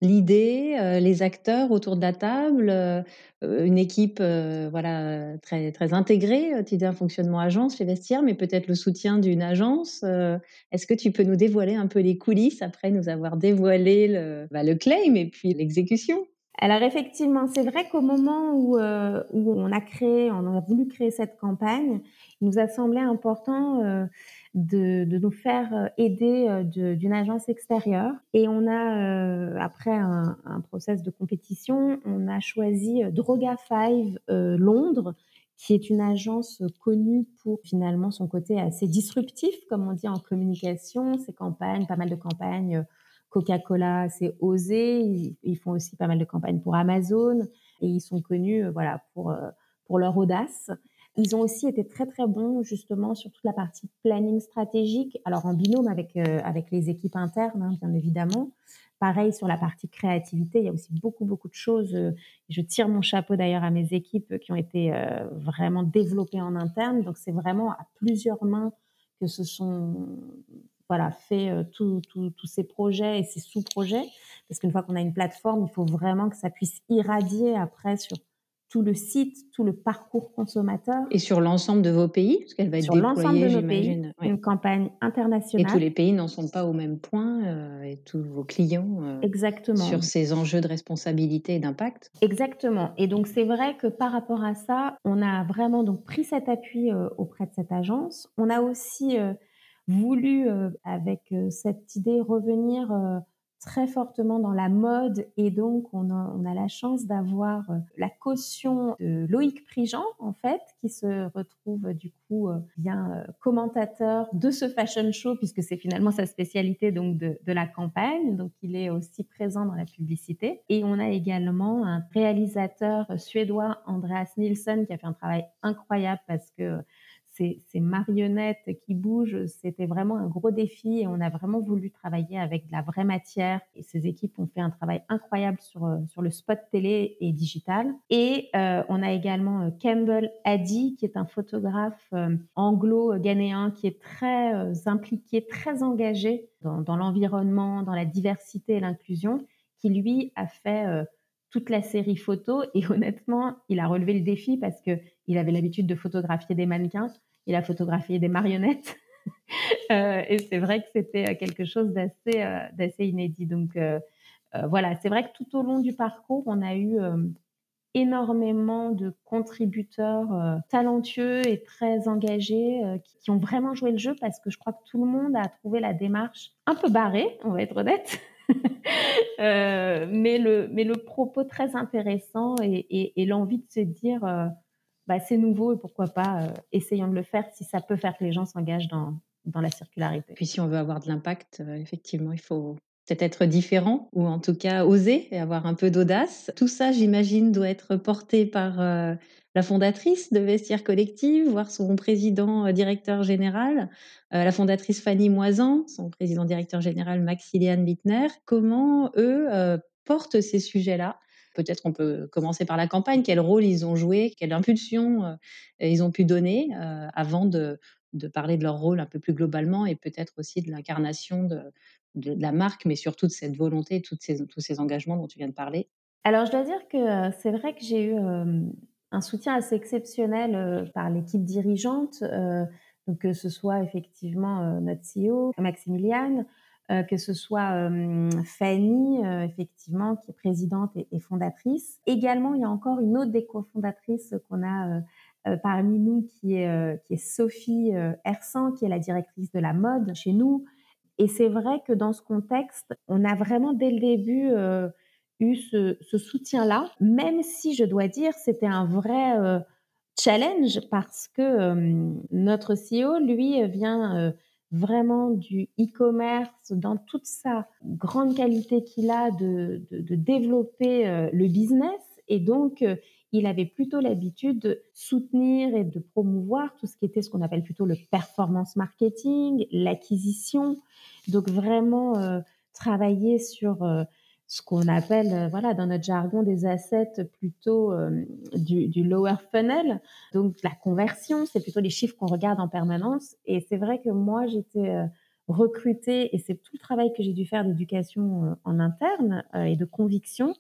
L'idée, euh, les acteurs autour de la table, euh, une équipe euh, voilà très très intégrée. Tu dis un fonctionnement agence chez Vestiaire, mais peut-être le soutien d'une agence. Est-ce que tu peux nous dévoiler un peu les coulisses après nous avoir dévoilé le, bah, le claim et puis l'exécution? Alors effectivement, c'est vrai qu'au moment où on a créé, on a voulu créer cette campagne, il nous a semblé important de, de nous faire euh, aider euh, d'une agence extérieure. Et on a, euh, après un, un, process de compétition, on a choisi Droga 5 Londres, qui est une agence connue pour finalement son côté assez disruptif, comme on dit en communication, ses campagnes, pas mal de campagnes. Coca-Cola, c'est osé. Ils, ils, font aussi pas mal de campagnes pour Amazon et ils sont connus, voilà, pour pour leur audace. Ils ont aussi été très très bons justement sur toute la partie planning stratégique, alors en binôme avec euh, avec les équipes internes hein, bien évidemment. Pareil sur la partie créativité, il y a aussi beaucoup beaucoup de choses. Euh, je tire mon chapeau d'ailleurs à mes équipes qui ont été euh, vraiment développées en interne. Donc c'est vraiment à plusieurs mains que se sont voilà fait tous ces projets et ces sous-projets. Parce qu'une fois qu'on a une plateforme, il faut vraiment que ça puisse irradier après sur tout le site, tout le parcours consommateur. Et sur l'ensemble de vos pays, parce qu'elle va être sur l'ensemble de nos pays, une campagne internationale. Et tous les pays n'en sont pas au même point, euh, et tous vos clients. Euh, Exactement. Sur ces enjeux de responsabilité et d'impact. Exactement. Et donc c'est vrai que par rapport à ça, on a vraiment donc pris cet appui euh, auprès de cette agence. On a aussi voulu, avec cette idée, revenir très fortement dans la mode et donc on a, la chance d'avoir euh, la caution de Loïc Prigent en fait qui se retrouve du coup euh, bien euh, commentateur de ce fashion show puisque c'est finalement sa spécialité donc de, de, la campagne. Donc il est aussi présent dans la publicité. Et on a également un réalisateur suédois Andreas Nilsson qui a fait un travail incroyable parce que ces, marionnettes qui bougent, c'était vraiment un gros défi et on a vraiment voulu travailler avec de la vraie matière. Et ces équipes ont fait un travail incroyable sur, euh, sur le spot télé et digital. Et euh, on a également euh, Campbell Addy, qui est un photographe anglo-ghanéen qui est très impliqué, très engagé dans, dans l'environnement, dans la diversité et l'inclusion, qui lui a fait toute la série photo et (laughs) honnêtement, il a relevé le défi parce que il avait l'habitude de photographier des mannequins, il a photographié des marionnettes. (laughs) euh, et c'est vrai que c'était quelque chose d'assez euh, d'assez inédit. Donc euh, euh, voilà, c'est vrai que tout au long du parcours, on a eu énormément de contributeurs talentueux et très engagés qui, qui, ont vraiment joué le jeu parce que je crois que tout le monde a trouvé la démarche un peu barrée, on va être honnête, (laughs) euh, mais, le, mais le propos très intéressant et, et, l'envie de se dire euh, bah, c'est nouveau et pourquoi pas euh, essayons de le faire si ça peut faire que les gens s'engagent dans, dans la circularité. Puis si on veut avoir de l'impact, effectivement, il faut peut-être être différent ou en tout cas oser et avoir un peu d'audace. Tout ça, j'imagine, doit être porté par la fondatrice de Vestiaire Collective, voire son président directeur général, la fondatrice Fanny Moisan, son président directeur général Maxiliane Bittner. Comment eux portent ces sujets-là? Peut-être on peut commencer par la campagne. Quel rôle ils ont joué? Quelle impulsion ils ont pu donner avant de, parler de leur rôle un peu plus globalement et peut-être aussi de l'incarnation de, la marque, mais surtout de cette volonté, toutes tous ces engagements dont tu viens de parler? Alors, je dois dire que c'est vrai que j'ai eu un soutien assez exceptionnel par l'équipe dirigeante, donc que ce soit effectivement notre CEO, Maximiliane, que ce soit Fanny, effectivement, qui est présidente et, fondatrice. Également, il y a encore une autre des cofondatrices qu'on a parmi nous, qui est, qui est Sophie Hersan, qui est la directrice de la mode chez nous. Et c'est vrai que dans ce contexte, on a vraiment dès le début eu ce, soutien-là, même si je dois dire c'était un vrai euh, challenge parce que euh, notre CEO, lui, vient euh, vraiment du e-commerce dans toute sa grande qualité qu'il a de, de développer le business. Et donc, il avait plutôt l'habitude de soutenir et de promouvoir tout ce qui était ce qu'on appelle plutôt le performance marketing, l'acquisition. Donc, vraiment travailler sur ce qu'on appelle, euh, voilà, dans notre jargon, des assets plutôt euh, du, lower funnel. Donc, la conversion, c'est plutôt les chiffres qu'on regarde en permanence. Et c'est vrai que moi, j'étais euh, recrutée, et c'est tout le travail que j'ai dû faire d'éducation en interne et de conviction,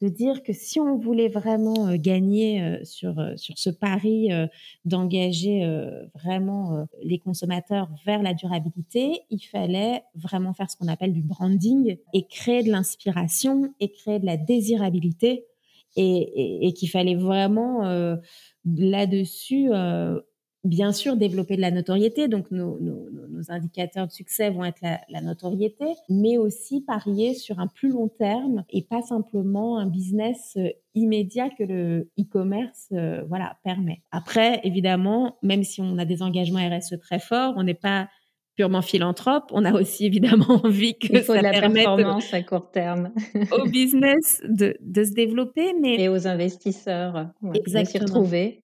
de dire que si on voulait vraiment euh, gagner euh, sur, euh, sur ce pari d'engager vraiment les consommateurs vers la durabilité, il fallait vraiment faire ce qu'on appelle du branding et créer de l'inspiration et créer de la désirabilité et, et, qu'il fallait vraiment là-dessus bien sûr développer de la notoriété, donc nos, indicateurs de succès vont être la, notoriété, mais aussi parier sur un plus long terme et pas simplement un business euh, immédiat que le e-commerce euh, voilà permet. Après, évidemment, même si on a des engagements RSE très forts, on n'est pas purement philanthrope, on a aussi évidemment (laughs) envie que Il faut ça de la performance à court terme (laughs) au business de, se développer, mais et aux investisseurs de s'y retrouver.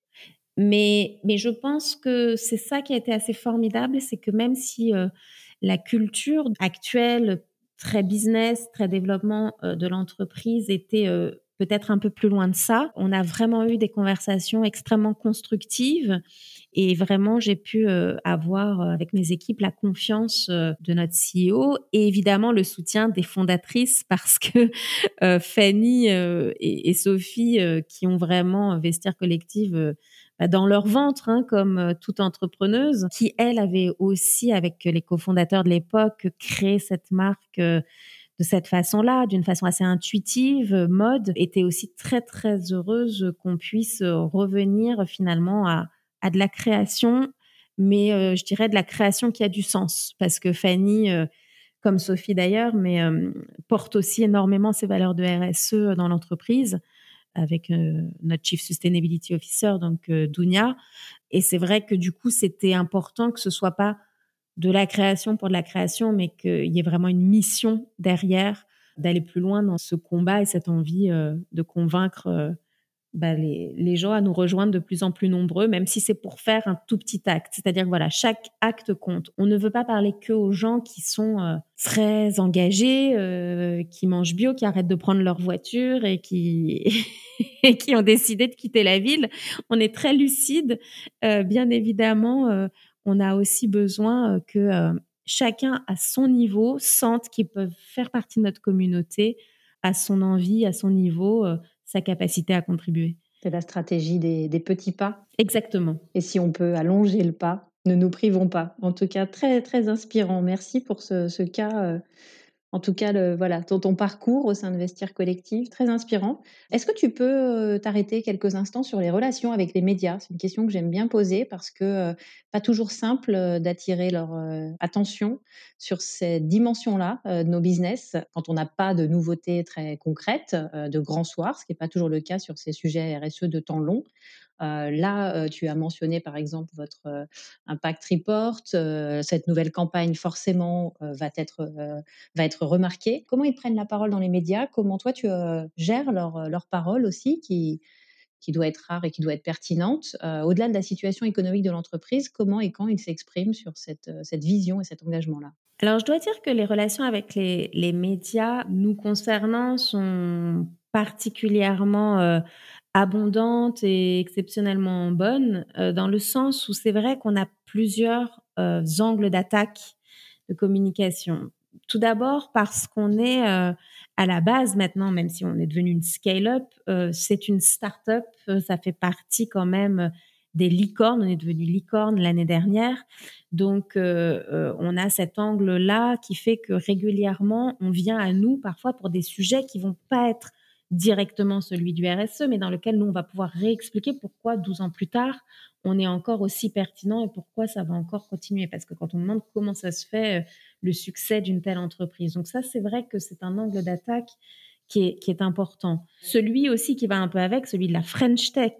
Mais, mais je pense que c'est ça qui a été assez formidable, c'est que même si euh, la culture actuelle, très business, très développement euh, de l'entreprise était euh, peut-être un peu plus loin de ça, on a vraiment eu des conversations extrêmement constructives et vraiment j'ai pu avoir avec mes équipes la confiance de notre CEO et évidemment le soutien des fondatrices (laughs) parce que Fanny et, Sophie qui ont vraiment Vestir Collective dans leur ventre, hein, comme euh, toute entrepreneuse, qui, elle, avait aussi, avec les cofondateurs de l'époque, créé cette marque euh, de cette façon-là, d'une façon assez intuitive, euh, mode, était aussi très, très heureuse qu'on puisse revenir finalement à, à de la création, mais je dirais de la création qui a du sens, parce que Fanny... comme Sophie d'ailleurs, mais porte aussi énormément ses valeurs de RSE dans l'entreprise avec euh, notre Chief Sustainability Officer, donc euh, Dunia. Et c'est vrai que du coup, c'était important que ce soit pas de la création pour de la création, mais qu'il y ait vraiment une mission derrière d'aller plus loin dans ce combat et cette envie euh, de convaincre bah, les, gens à nous rejoindre de plus en plus nombreux, même si c'est pour faire un tout petit acte. C'est-à-dire voilà, chaque acte compte. On ne veut pas parler que aux gens qui sont euh, très engagés, euh, qui mangent bio, qui arrêtent de prendre leur voiture et qui (laughs) et qui ont décidé de quitter la ville. On est très lucide. Euh, bien évidemment, on a aussi besoin que chacun à son niveau sente qu'ils peuvent faire partie de notre communauté à son envie, à son niveau sa capacité à contribuer. C'est la stratégie des, petits pas. Exactement. Et si on peut allonger le pas, ne nous privons pas. En tout cas, très, très inspirant. Merci pour ce, cas euh, en tout cas, le, voilà, ton, parcours au sein de Vestir Collective, très inspirant. Est-ce que tu peux euh, t'arrêter quelques instants sur les relations avec les médias? C'est une question que j'aime bien poser parce que euh, pas toujours simple euh, d'attirer leur attention sur ces dimensions-là de nos business quand on n'a pas de nouveautés très concrètes, de grands soirs, ce qui n'est pas toujours le cas sur ces sujets RSE de temps long. Là, tu as mentionné par exemple votre impact report. cette nouvelle campagne, forcément, va, être, va être remarquée. Comment ils prennent la parole dans les médias? Comment toi, tu gères leur, leur parole aussi qui, qui doit être rare et qui doit être pertinente? Au-delà de la situation économique de l'entreprise, comment et quand ils s'expriment sur cette, cette vision et cet engagement-là? Alors, je dois dire que les relations avec les, les médias nous concernant sont particulièrement abondante et exceptionnellement bonne, euh, dans le sens où c'est vrai qu'on a plusieurs euh, angles d'attaque de communication. Tout d'abord parce qu'on est à la base maintenant, même si on est devenu une scale-up, c'est une start-up. ça fait partie quand même des licornes. On est devenu licorne l'année dernière. Donc, on a cet angle-là qui fait que régulièrement, on vient à nous parfois pour des sujets qui vont pas être directement celui du RSE, mais dans lequel nous, on va pouvoir réexpliquer pourquoi 12 ans plus tard, on est encore aussi pertinent et pourquoi ça va encore continuer. Parce que quand on demande comment ça se fait, euh, le succès d'une telle entreprise. Donc ça, c'est vrai que c'est un angle d'attaque qui est, important. Celui aussi qui va un peu avec, celui de la French Tech.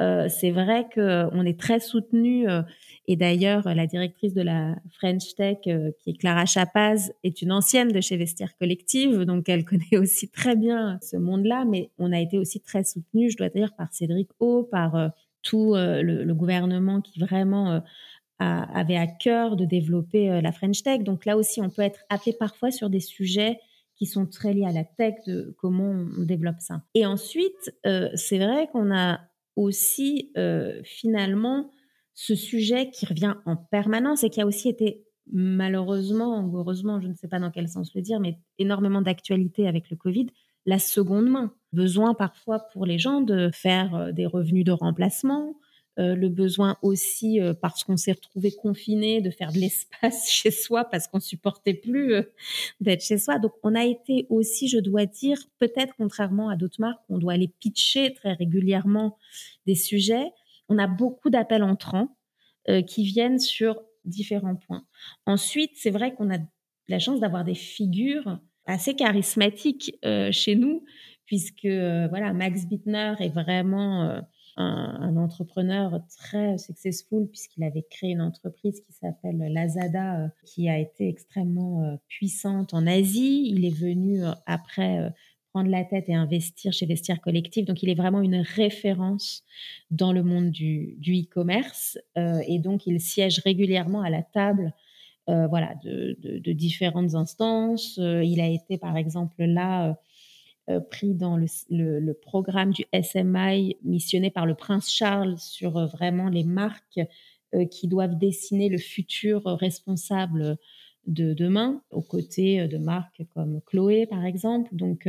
Euh, c'est vrai qu'on est très soutenu euh, et d'ailleurs la directrice de la French Tech, euh, qui est Clara Chapaz, est une ancienne de chez Vestiaire Collective, donc elle (laughs) connaît aussi très bien ce monde-là. Mais on a été aussi très soutenu, je dois dire, par Cédric O, par tout euh, le, gouvernement qui vraiment euh, avait à cœur de développer euh, la French Tech. Donc là aussi, on peut être appelé parfois sur des sujets qui sont très liés à la tech, de comment on développe ça. Et ensuite, c'est vrai qu'on a aussi finalement ce sujet qui revient en permanence et qui a aussi été malheureusement, ou heureusement, je ne sais pas dans quel sens le dire, mais énormément d'actualité avec le Covid, la seconde main. Besoin parfois pour les gens de faire euh, des revenus de remplacement, euh, le besoin aussi, euh, parce qu'on s'est retrouvé confiné, de faire de l'espace (laughs) chez soi parce qu'on supportait plus d'être chez soi. Donc, on a été aussi, je dois dire, peut-être contrairement à d'autres marques, on doit aller pitcher très régulièrement des sujets. On a beaucoup d'appels entrants qui viennent sur différents points. Ensuite, c'est vrai qu'on a la chance d'avoir des figures assez charismatique euh, chez nous, puisque euh, voilà, Max Bittner est vraiment euh, un, entrepreneur très successful puisqu'il avait créé une entreprise qui s'appelle Lazada, qui a été extrêmement puissante en Asie. Il est venu après prendre la tête et investir chez Vestiaire Collectif. Donc, il est vraiment une référence dans le monde du, e-commerce. Euh, et donc, il siège régulièrement à la table euh, voilà, de, de, différentes instances. Euh, il a été, par exemple, là euh, pris dans le, programme du SMI missionné par le prince Charles sur vraiment les marques qui doivent dessiner le futur responsable de demain, aux côtés de marques comme Chloé, par exemple. Donc,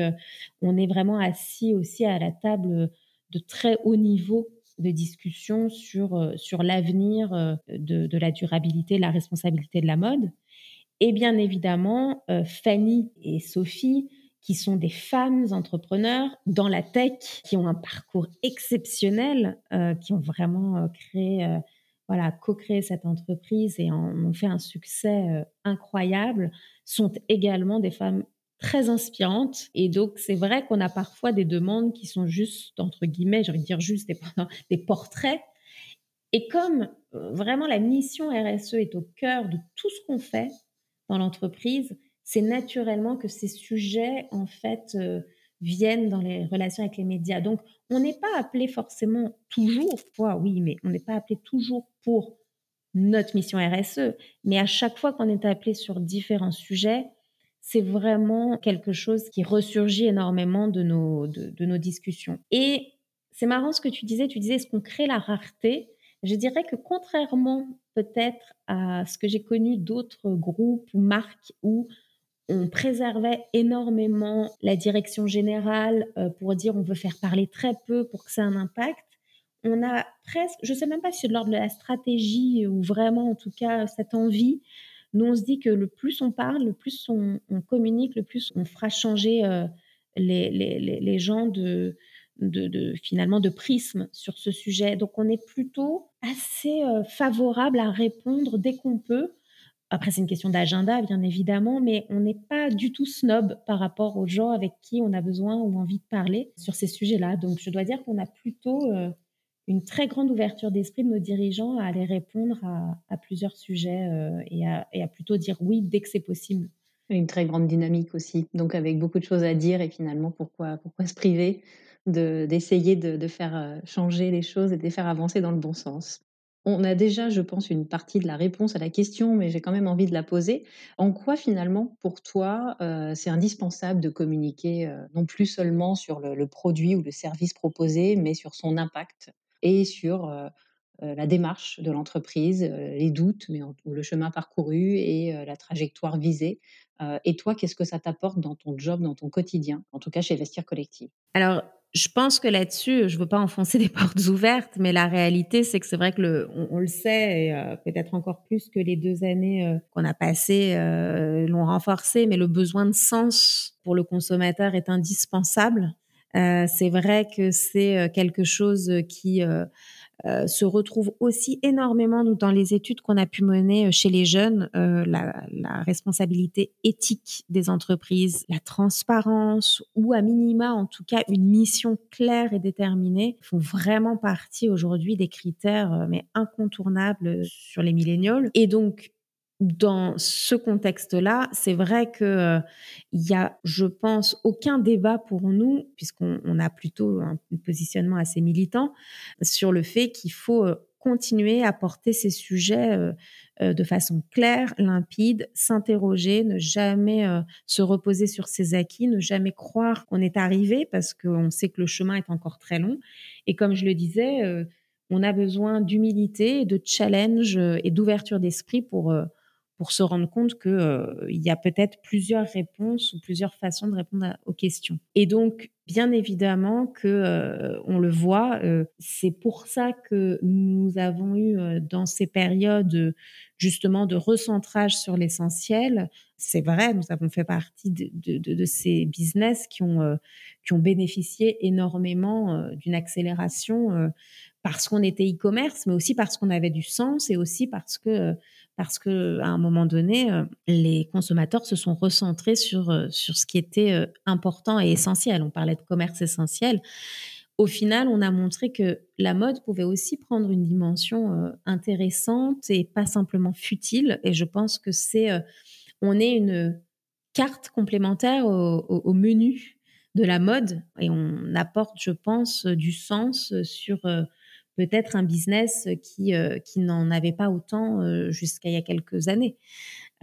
on est vraiment assis aussi à la table de très haut niveau de discussion sur, euh, sur l'avenir euh, de, de, la durabilité, la responsabilité de la mode. Et bien évidemment, euh, Fanny et Sophie, qui sont des femmes entrepreneurs dans la tech, qui ont un parcours exceptionnel, qui ont vraiment créé, voilà, co-créé cette entreprise et en, ont fait un succès incroyable, sont également des femmes très inspirante. Et donc, c'est vrai qu'on a parfois des demandes qui sont juste, entre guillemets, j'ai envie de dire juste des, (laughs) portraits. Et comme euh, vraiment la mission RSE est au cœur de tout ce qu'on fait dans l'entreprise, c'est naturellement que ces sujets, en fait, euh, viennent dans les relations avec les médias. Donc, on n'est pas appelé forcément toujours, oui, mais on n'est pas appelé toujours pour notre mission RSE. Mais à chaque fois qu'on est appelé sur différents sujets, c'est vraiment quelque chose qui ressurgit énormément de nos, de, nos discussions. Et c'est marrant ce que tu disais, tu disais, est-ce qu'on crée la rareté? Je dirais que contrairement peut-être à ce que j'ai connu d'autres groupes ou marques où on préservait énormément la direction générale euh, pour dire on veut faire parler très peu pour que ça ait un impact. On a presque, je ne sais même pas si c'est de l'ordre de la stratégie ou vraiment en tout cas cette envie nous, on se dit que le plus on parle, le plus on, communique, le plus on fera changer euh, les, les, les, gens de, de, de, finalement de prisme sur ce sujet. Donc, on est plutôt assez euh, favorable à répondre dès qu'on peut. Après, c'est une question d'agenda, bien évidemment, mais on n'est pas du tout snob par rapport aux gens avec qui on a besoin ou envie de parler sur ces sujets-là. Donc, je dois dire qu'on a plutôt euh, une très grande ouverture d'esprit de nos dirigeants à aller répondre à, plusieurs sujets euh, et, à, plutôt dire oui dès que c'est possible. Une très grande dynamique aussi, donc avec beaucoup de choses à dire et finalement pourquoi, pourquoi se priver d'essayer de, de, faire euh, changer les choses et de les faire avancer dans le bon sens. On a déjà, je pense, une partie de la réponse à la question, mais j'ai quand même envie de la poser. En quoi, finalement, pour toi, euh, c'est indispensable de communiquer non plus seulement sur le, produit ou le service proposé, mais sur son impact et sur la démarche de l'entreprise, les doutes, mais le chemin parcouru et la trajectoire visée? et toi, qu'est-ce que ça t'apporte dans ton job, dans ton quotidien, en tout cas chez Vestir Collective? Alors, je pense que là-dessus, je veux pas enfoncer (laughs) des portes ouvertes, mais la réalité, c'est que c'est vrai que le, on, le sait, et peut-être encore plus que les deux années qu'on a passées l'ont renforcé, mais le besoin de sens pour le consommateur est indispensable. c'est vrai que c'est quelque chose qui euh, se retrouve aussi énormément dans les études qu'on a pu mener euh, chez les jeunes, euh, la, la, responsabilité éthique des entreprises, la transparence ou à minima en tout cas une mission claire et déterminée font vraiment partie aujourd'hui des critères mais incontournables sur les milléniaux. Et donc dans ce contexte-là, c'est vrai que euh, il y a, je pense, aucun débat pour nous, puisqu'on a plutôt un positionnement assez militant sur le fait qu'il faut euh, continuer à porter ces sujets euh, de façon claire, limpide, s'interroger, ne jamais se reposer sur ses acquis, ne jamais croire qu'on est arrivé parce qu'on sait que le chemin est encore très long. Et comme je le disais, on a besoin d'humilité, de challenge et d'ouverture d'esprit pour pour se rendre compte qu'il euh, y a peut-être plusieurs réponses ou plusieurs façons de répondre aux questions. Et donc, bien évidemment que euh, on le voit, euh, c'est pour ça que nous avons eu dans ces périodes justement de recentrage sur l'essentiel. C'est vrai, nous avons fait partie de, de, de, de ces business qui ont qui ont bénéficié énormément d'une accélération parce qu'on était e-commerce, mais aussi parce qu'on avait du sens et aussi parce que parce que à un moment donné, euh, les consommateurs se sont recentrés sur euh, sur ce qui était euh, important et essentiel. On parlait de commerce essentiel. Au final, on a montré que la mode pouvait aussi prendre une dimension intéressante et pas simplement futile. Et je pense que c'est on est une carte complémentaire au, au, menu de la mode et on apporte, je pense, du sens sur peut-être un business qui, euh, qui n'en avait pas autant euh, jusqu'à il y a quelques années.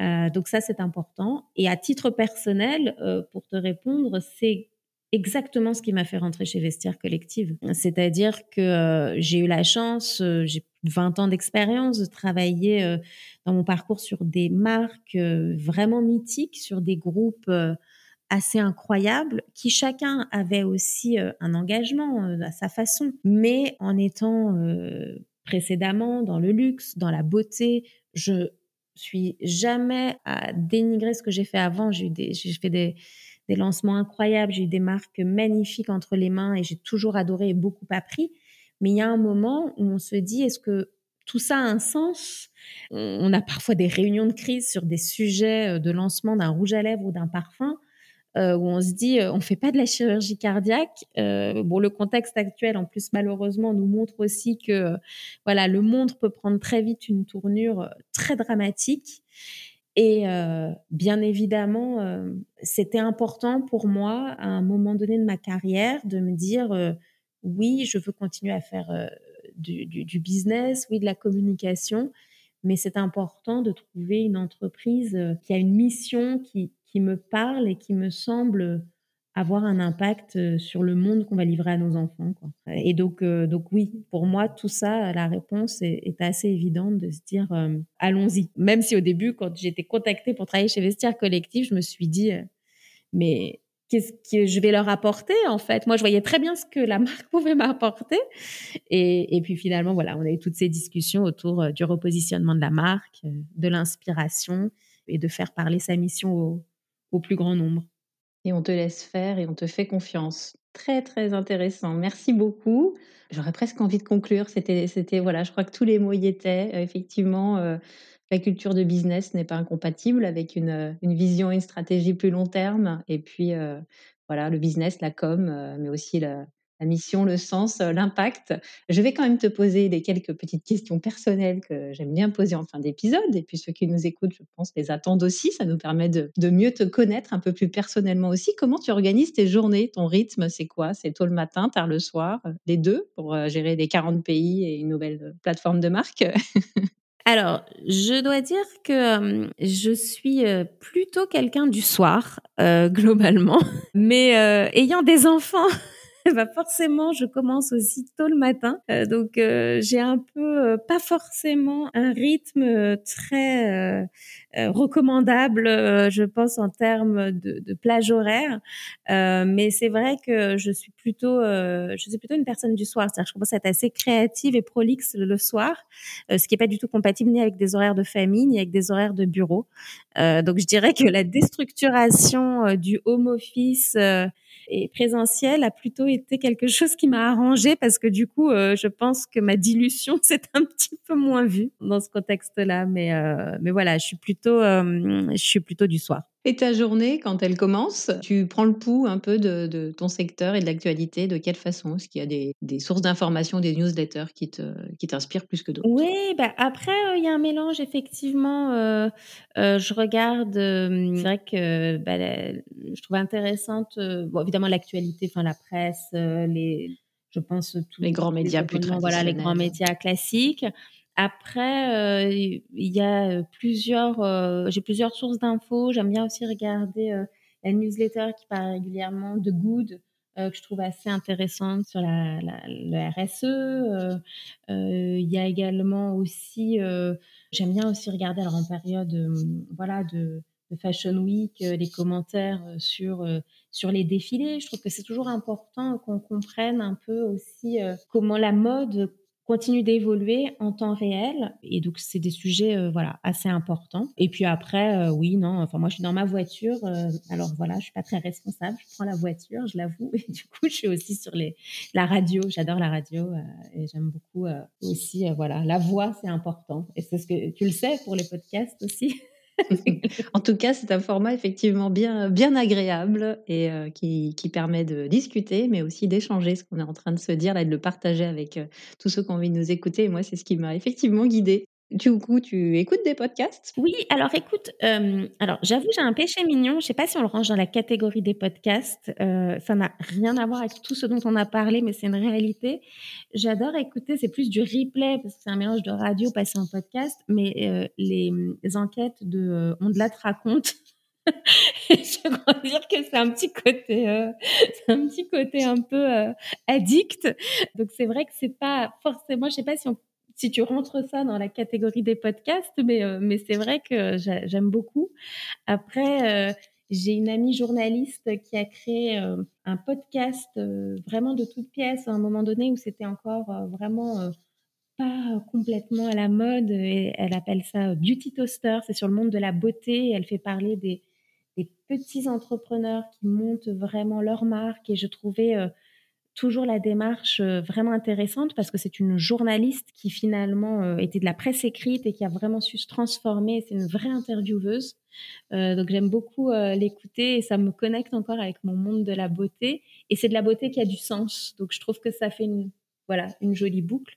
Euh, donc ça, c'est important. Et à titre personnel, pour te répondre, c'est exactement ce qui m'a fait rentrer chez Vestiaire Collective. C'est-à-dire que j'ai eu la chance, j'ai 20 ans d'expérience, de travailler dans mon parcours sur des marques vraiment mythiques, sur des groupes assez incroyable, qui chacun avait aussi euh, un engagement euh, à sa façon, mais en étant euh, précédemment dans le luxe, dans la beauté, je suis jamais à dénigrer ce que j'ai fait avant. J'ai fait des, des lancements incroyables, j'ai eu des marques magnifiques entre les mains et j'ai toujours adoré et beaucoup appris. Mais il y a un moment où on se dit, est-ce que tout ça a un sens? On a parfois des réunions de crise sur des sujets de lancement d'un rouge à lèvres ou d'un parfum euh, où on se dit euh, on fait pas de la chirurgie cardiaque. Euh, bon, le contexte actuel, en plus malheureusement, nous montre aussi que voilà, le monde peut prendre très vite une tournure très dramatique. Et bien évidemment, c'était important pour moi à un moment donné de ma carrière de me dire oui, je veux continuer à faire du, du, du, business, oui, de la communication, mais c'est important de trouver une entreprise qui a une mission qui, qui me parle et qui me semble avoir un impact euh, sur le monde qu'on va livrer à nos enfants. Quoi. Et donc, euh, donc oui, pour moi, tout ça, la réponse est, assez évidente de se dire euh, allons-y. Même si au début, quand été contactée pour travailler chez Vestiaire Collectif, je me suis dit mais qu'est-ce que je vais leur apporter en fait? Moi, je voyais très bien ce que la (laughs) marque pouvait m'apporter. Et, et, puis finalement, voilà, on a eu toutes ces discussions autour du repositionnement de la marque, de l'inspiration et de faire parler sa mission au, au plus grand nombre. Et on te laisse faire et on te fait confiance. Très, très intéressant. Merci beaucoup. J'aurais presque envie de conclure. C'était, c'était, voilà, je crois que tous les mots y étaient. Euh, effectivement, euh, la culture de business n'est pas incompatible avec une, euh, une, vision, une stratégie plus long terme. Et puis, voilà, le business, la com, mais aussi la, la mission, le sens, euh, l'impact. Je vais quand même te poser des quelques petites questions personnelles que j'aime bien poser en fin d'épisode. Et puis ceux qui nous écoutent, je pense, les attendent aussi. Ça nous permet de, mieux te connaître un peu plus personnellement aussi. Comment tu organises tes journées Ton rythme, c'est quoi? C'est tôt le matin, tard le soir, euh, les deux, pour euh, gérer les 40 pays et une nouvelle plateforme de marque? (laughs) Alors, je dois dire que je suis plutôt quelqu'un du soir, (laughs) globalement. Mais ayant des enfants (laughs) bah forcément, je commence aussi tôt le matin. Euh, donc, euh, j'ai un peu, euh, pas forcément un rythme très recommandable, je pense, en termes de, de plage horaire. mais c'est vrai que je suis plutôt, je suis plutôt une personne du soir. C'est-à-dire, je commence à être assez créative et prolixe le soir, ce qui est pas du tout compatible ni avec des horaires de famille ni avec des horaires de bureau. donc, je dirais que la déstructuration du home office et présentiel a plutôt été quelque chose qui m'a arrangé parce que du coup, euh, je pense que ma dilution (laughs) s'est un petit peu moins vue dans ce contexte-là. Mais, euh, mais voilà, je suis plutôt, euh, je suis plutôt du soir. Et ta journée, quand elle commence, tu prends le pouls un peu de, ton secteur et de l'actualité. De quelle façon? Est-ce qu'il y a des, sources d'informations, des newsletters qui, te, qui t'inspirent plus que d'autres? Oui, bah après, euh, il y a un mélange, effectivement. Euh, euh, je regarde, c'est vrai que bah, je trouve intéressante, bon, évidemment, l'actualité, enfin la presse, les, je pense, tous les grands médias plus traditionnels. Voilà, les grands médias classiques. Après, euh, il y a euh, plusieurs, euh, j'ai plusieurs sources d'infos. J'aime bien aussi regarder la newsletter qui parle régulièrement de Good, que je trouve assez intéressante sur la, la, le RSE. Il y a également aussi, j'aime bien aussi regarder alors en période, voilà, de, de, Fashion Week, les commentaires sur sur les défilés. Je trouve que c'est toujours important qu'on comprenne un peu aussi comment la mode continue d'évoluer en temps réel. Et donc c'est des sujets euh, voilà assez importants. Et puis après euh, oui non enfin moi je suis dans ma voiture euh, alors voilà je suis pas très responsable. Je prends la voiture je l'avoue. (laughs) Et du coup je suis aussi sur les la radio. J'adore la radio et j'aime beaucoup aussi voilà la voix c'est important. Et c'est ce que tu le sais pour les podcasts aussi (laughs) (laughs) en tout cas, c'est un format effectivement bien, bien agréable et euh, qui, permet de discuter, mais aussi d'échanger ce qu'on est en train de se dire là, et de le partager avec euh, tous ceux qui ont envie de nous écouter. Et moi, c'est ce qui m'a effectivement guidée du coup, tu écoutes des podcasts? Oui, alors écoute, euh, alors j'avoue, j'ai un péché mignon. Je sais pas si on le range dans la catégorie des podcasts. Euh, ça n'a rien à voir avec tout ce dont on a parlé, mais c'est une réalité. J'adore écouter, c'est plus du replay parce que c'est un mélange de radio passé en podcast, mais euh, les, enquêtes de On de la raconte. (laughs) je crois dire que c'est un petit côté, un petit côté un peu addict. Donc c'est vrai que c'est pas forcément, je sais pas si on si tu rentres ça dans la catégorie des podcasts, mais, euh, mais c'est vrai que j'aime beaucoup. Après, euh, j'ai une amie journaliste qui a créé euh, un podcast vraiment de toutes pièces à un moment donné où c'était encore vraiment pas complètement à la mode. Et elle appelle ça Beauty Toaster. C'est sur le monde de la beauté. elle fait parler des, des, petits entrepreneurs qui montent vraiment leur marque. Et je trouvais toujours la démarche euh, vraiment intéressante parce que c'est une journaliste qui finalement euh, était de la presse écrite et qui a vraiment su se transformer. C'est une vraie intervieweuse. Euh, donc j'aime beaucoup l'écouter et ça me connecte encore avec mon monde de la beauté. Et c'est de la beauté qui a du sens. Donc je trouve que ça fait une, voilà, une jolie boucle.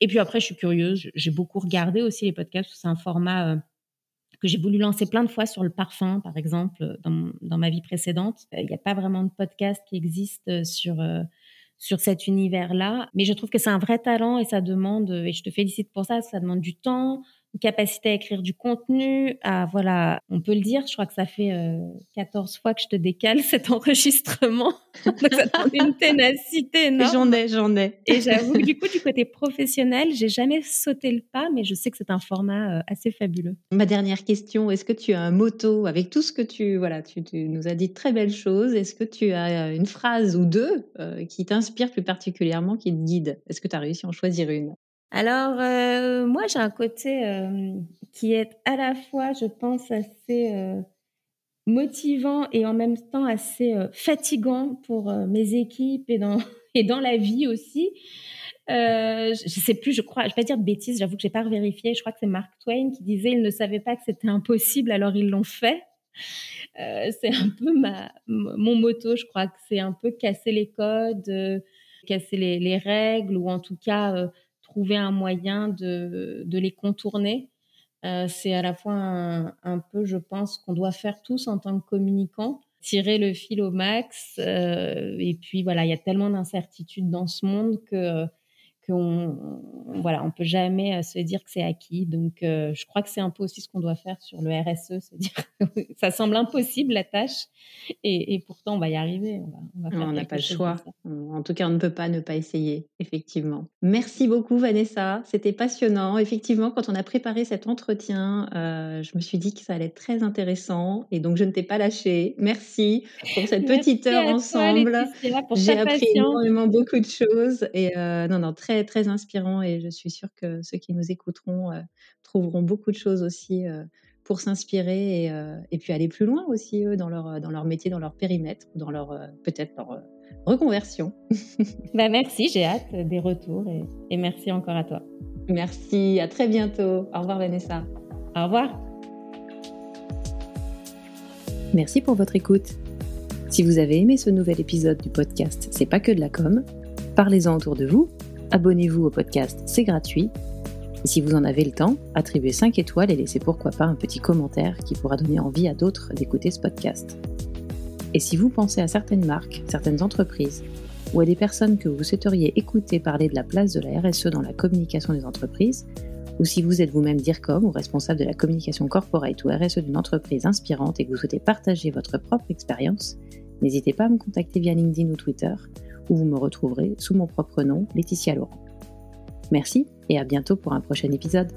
Et puis après, je suis curieuse. J'ai beaucoup regardé aussi les podcasts. C'est un format que j'ai voulu lancer plein de fois sur le parfum, par exemple, dans, dans ma vie précédente. Il n'y a pas vraiment de podcast qui existe sur sur cet univers-là. Mais je trouve que c'est un vrai talent et ça demande, et je te félicite pour ça, ça demande du temps, une capacité à écrire du contenu, à voilà, on peut le dire, je crois que ça fait 14 euh, fois que je te décale (laughs) cet enregistrement. Donc ça demande une ténacité énorme. J'en ai, j'en ai. Et j'avoue que du coup, du côté professionnel, j'ai jamais sauté le pas, mais je sais que c'est un format euh, assez fabuleux. Ma dernière question, est-ce que tu as un motto avec tout ce que tu voilà, tu, nous as dit de très belles choses. Est-ce que tu as une phrase ou deux euh, qui t'inspire plus particulièrement, qui te guide Est-ce que tu as réussi à en choisir une? Alors, euh, moi, j'ai un côté euh, qui est à la fois, je pense, assez euh, motivant et en même temps assez fatigant pour mes équipes et dans, (laughs) et dans la vie aussi. je sais plus, je crois, je vais pas dire de bêtises, j'avoue que j'ai pas vérifié. Je crois que c'est Mark Twain qui disait ils ne savaient pas que c'était impossible, alors ils l'ont fait. c'est un peu ma, mon motto, je crois que c'est un peu casser les codes, casser les, les, règles ou en tout cas trouver un moyen de, les contourner. Euh, c'est à la fois un, peu, je pense, qu'on doit faire tous en tant que communicants, tirer le fil au max. Euh, et puis voilà, il y a tellement d'incertitudes dans ce monde que qu'on voilà, on peut jamais euh, se dire que c'est acquis. Donc, euh, je crois que c'est un peu aussi ce qu'on doit faire sur le RSE, (laughs) se dire ça semble impossible la tâche, et, pourtant on va y arriver. On n'a pas le choix. En tout cas, on ne peut pas ne pas essayer, effectivement. Merci beaucoup, Vanessa. C'était passionnant. Effectivement, quand on a préparé cet entretien, euh, je me suis dit que ça allait être très intéressant, et donc je ne t'ai pas lâché. Merci pour cette petite heure ensemble. J'ai appris énormément beaucoup de choses, et non, non, très très inspirant et je suis sûre que ceux qui nous écouteront euh, trouveront beaucoup de choses aussi euh, pour s'inspirer et, euh, et, puis aller plus loin aussi eux dans leur, dans leur métier, dans leur périmètre, dans leur peut-être leur reconversion. (laughs) bah merci, j'ai hâte des retours et, et merci encore à toi. Merci, à très bientôt. Au revoir Vanessa. Au revoir. Merci pour votre écoute. Si vous avez aimé ce nouvel épisode du podcast C'est pas que de la com, parlez-en autour de vous abonnez-vous au podcast, c'est gratuit. Et si vous en avez le temps, attribuez 5 étoiles et laissez pourquoi pas un petit commentaire qui pourra donner envie à d'autres d'écouter ce podcast. Et si vous pensez à certaines marques, certaines entreprises, ou à des personnes que vous souhaiteriez écouter parler de la place de la RSE dans la communication des entreprises, ou si vous êtes vous-même DIRCOM ou responsable de la communication corporate ou RSE d'une entreprise inspirante et que vous souhaitez partager votre propre expérience, n'hésitez pas à me contacter via LinkedIn ou Twitter où vous me retrouverez sous mon propre nom, Laetitia Laurent. Merci et à bientôt pour un prochain épisode.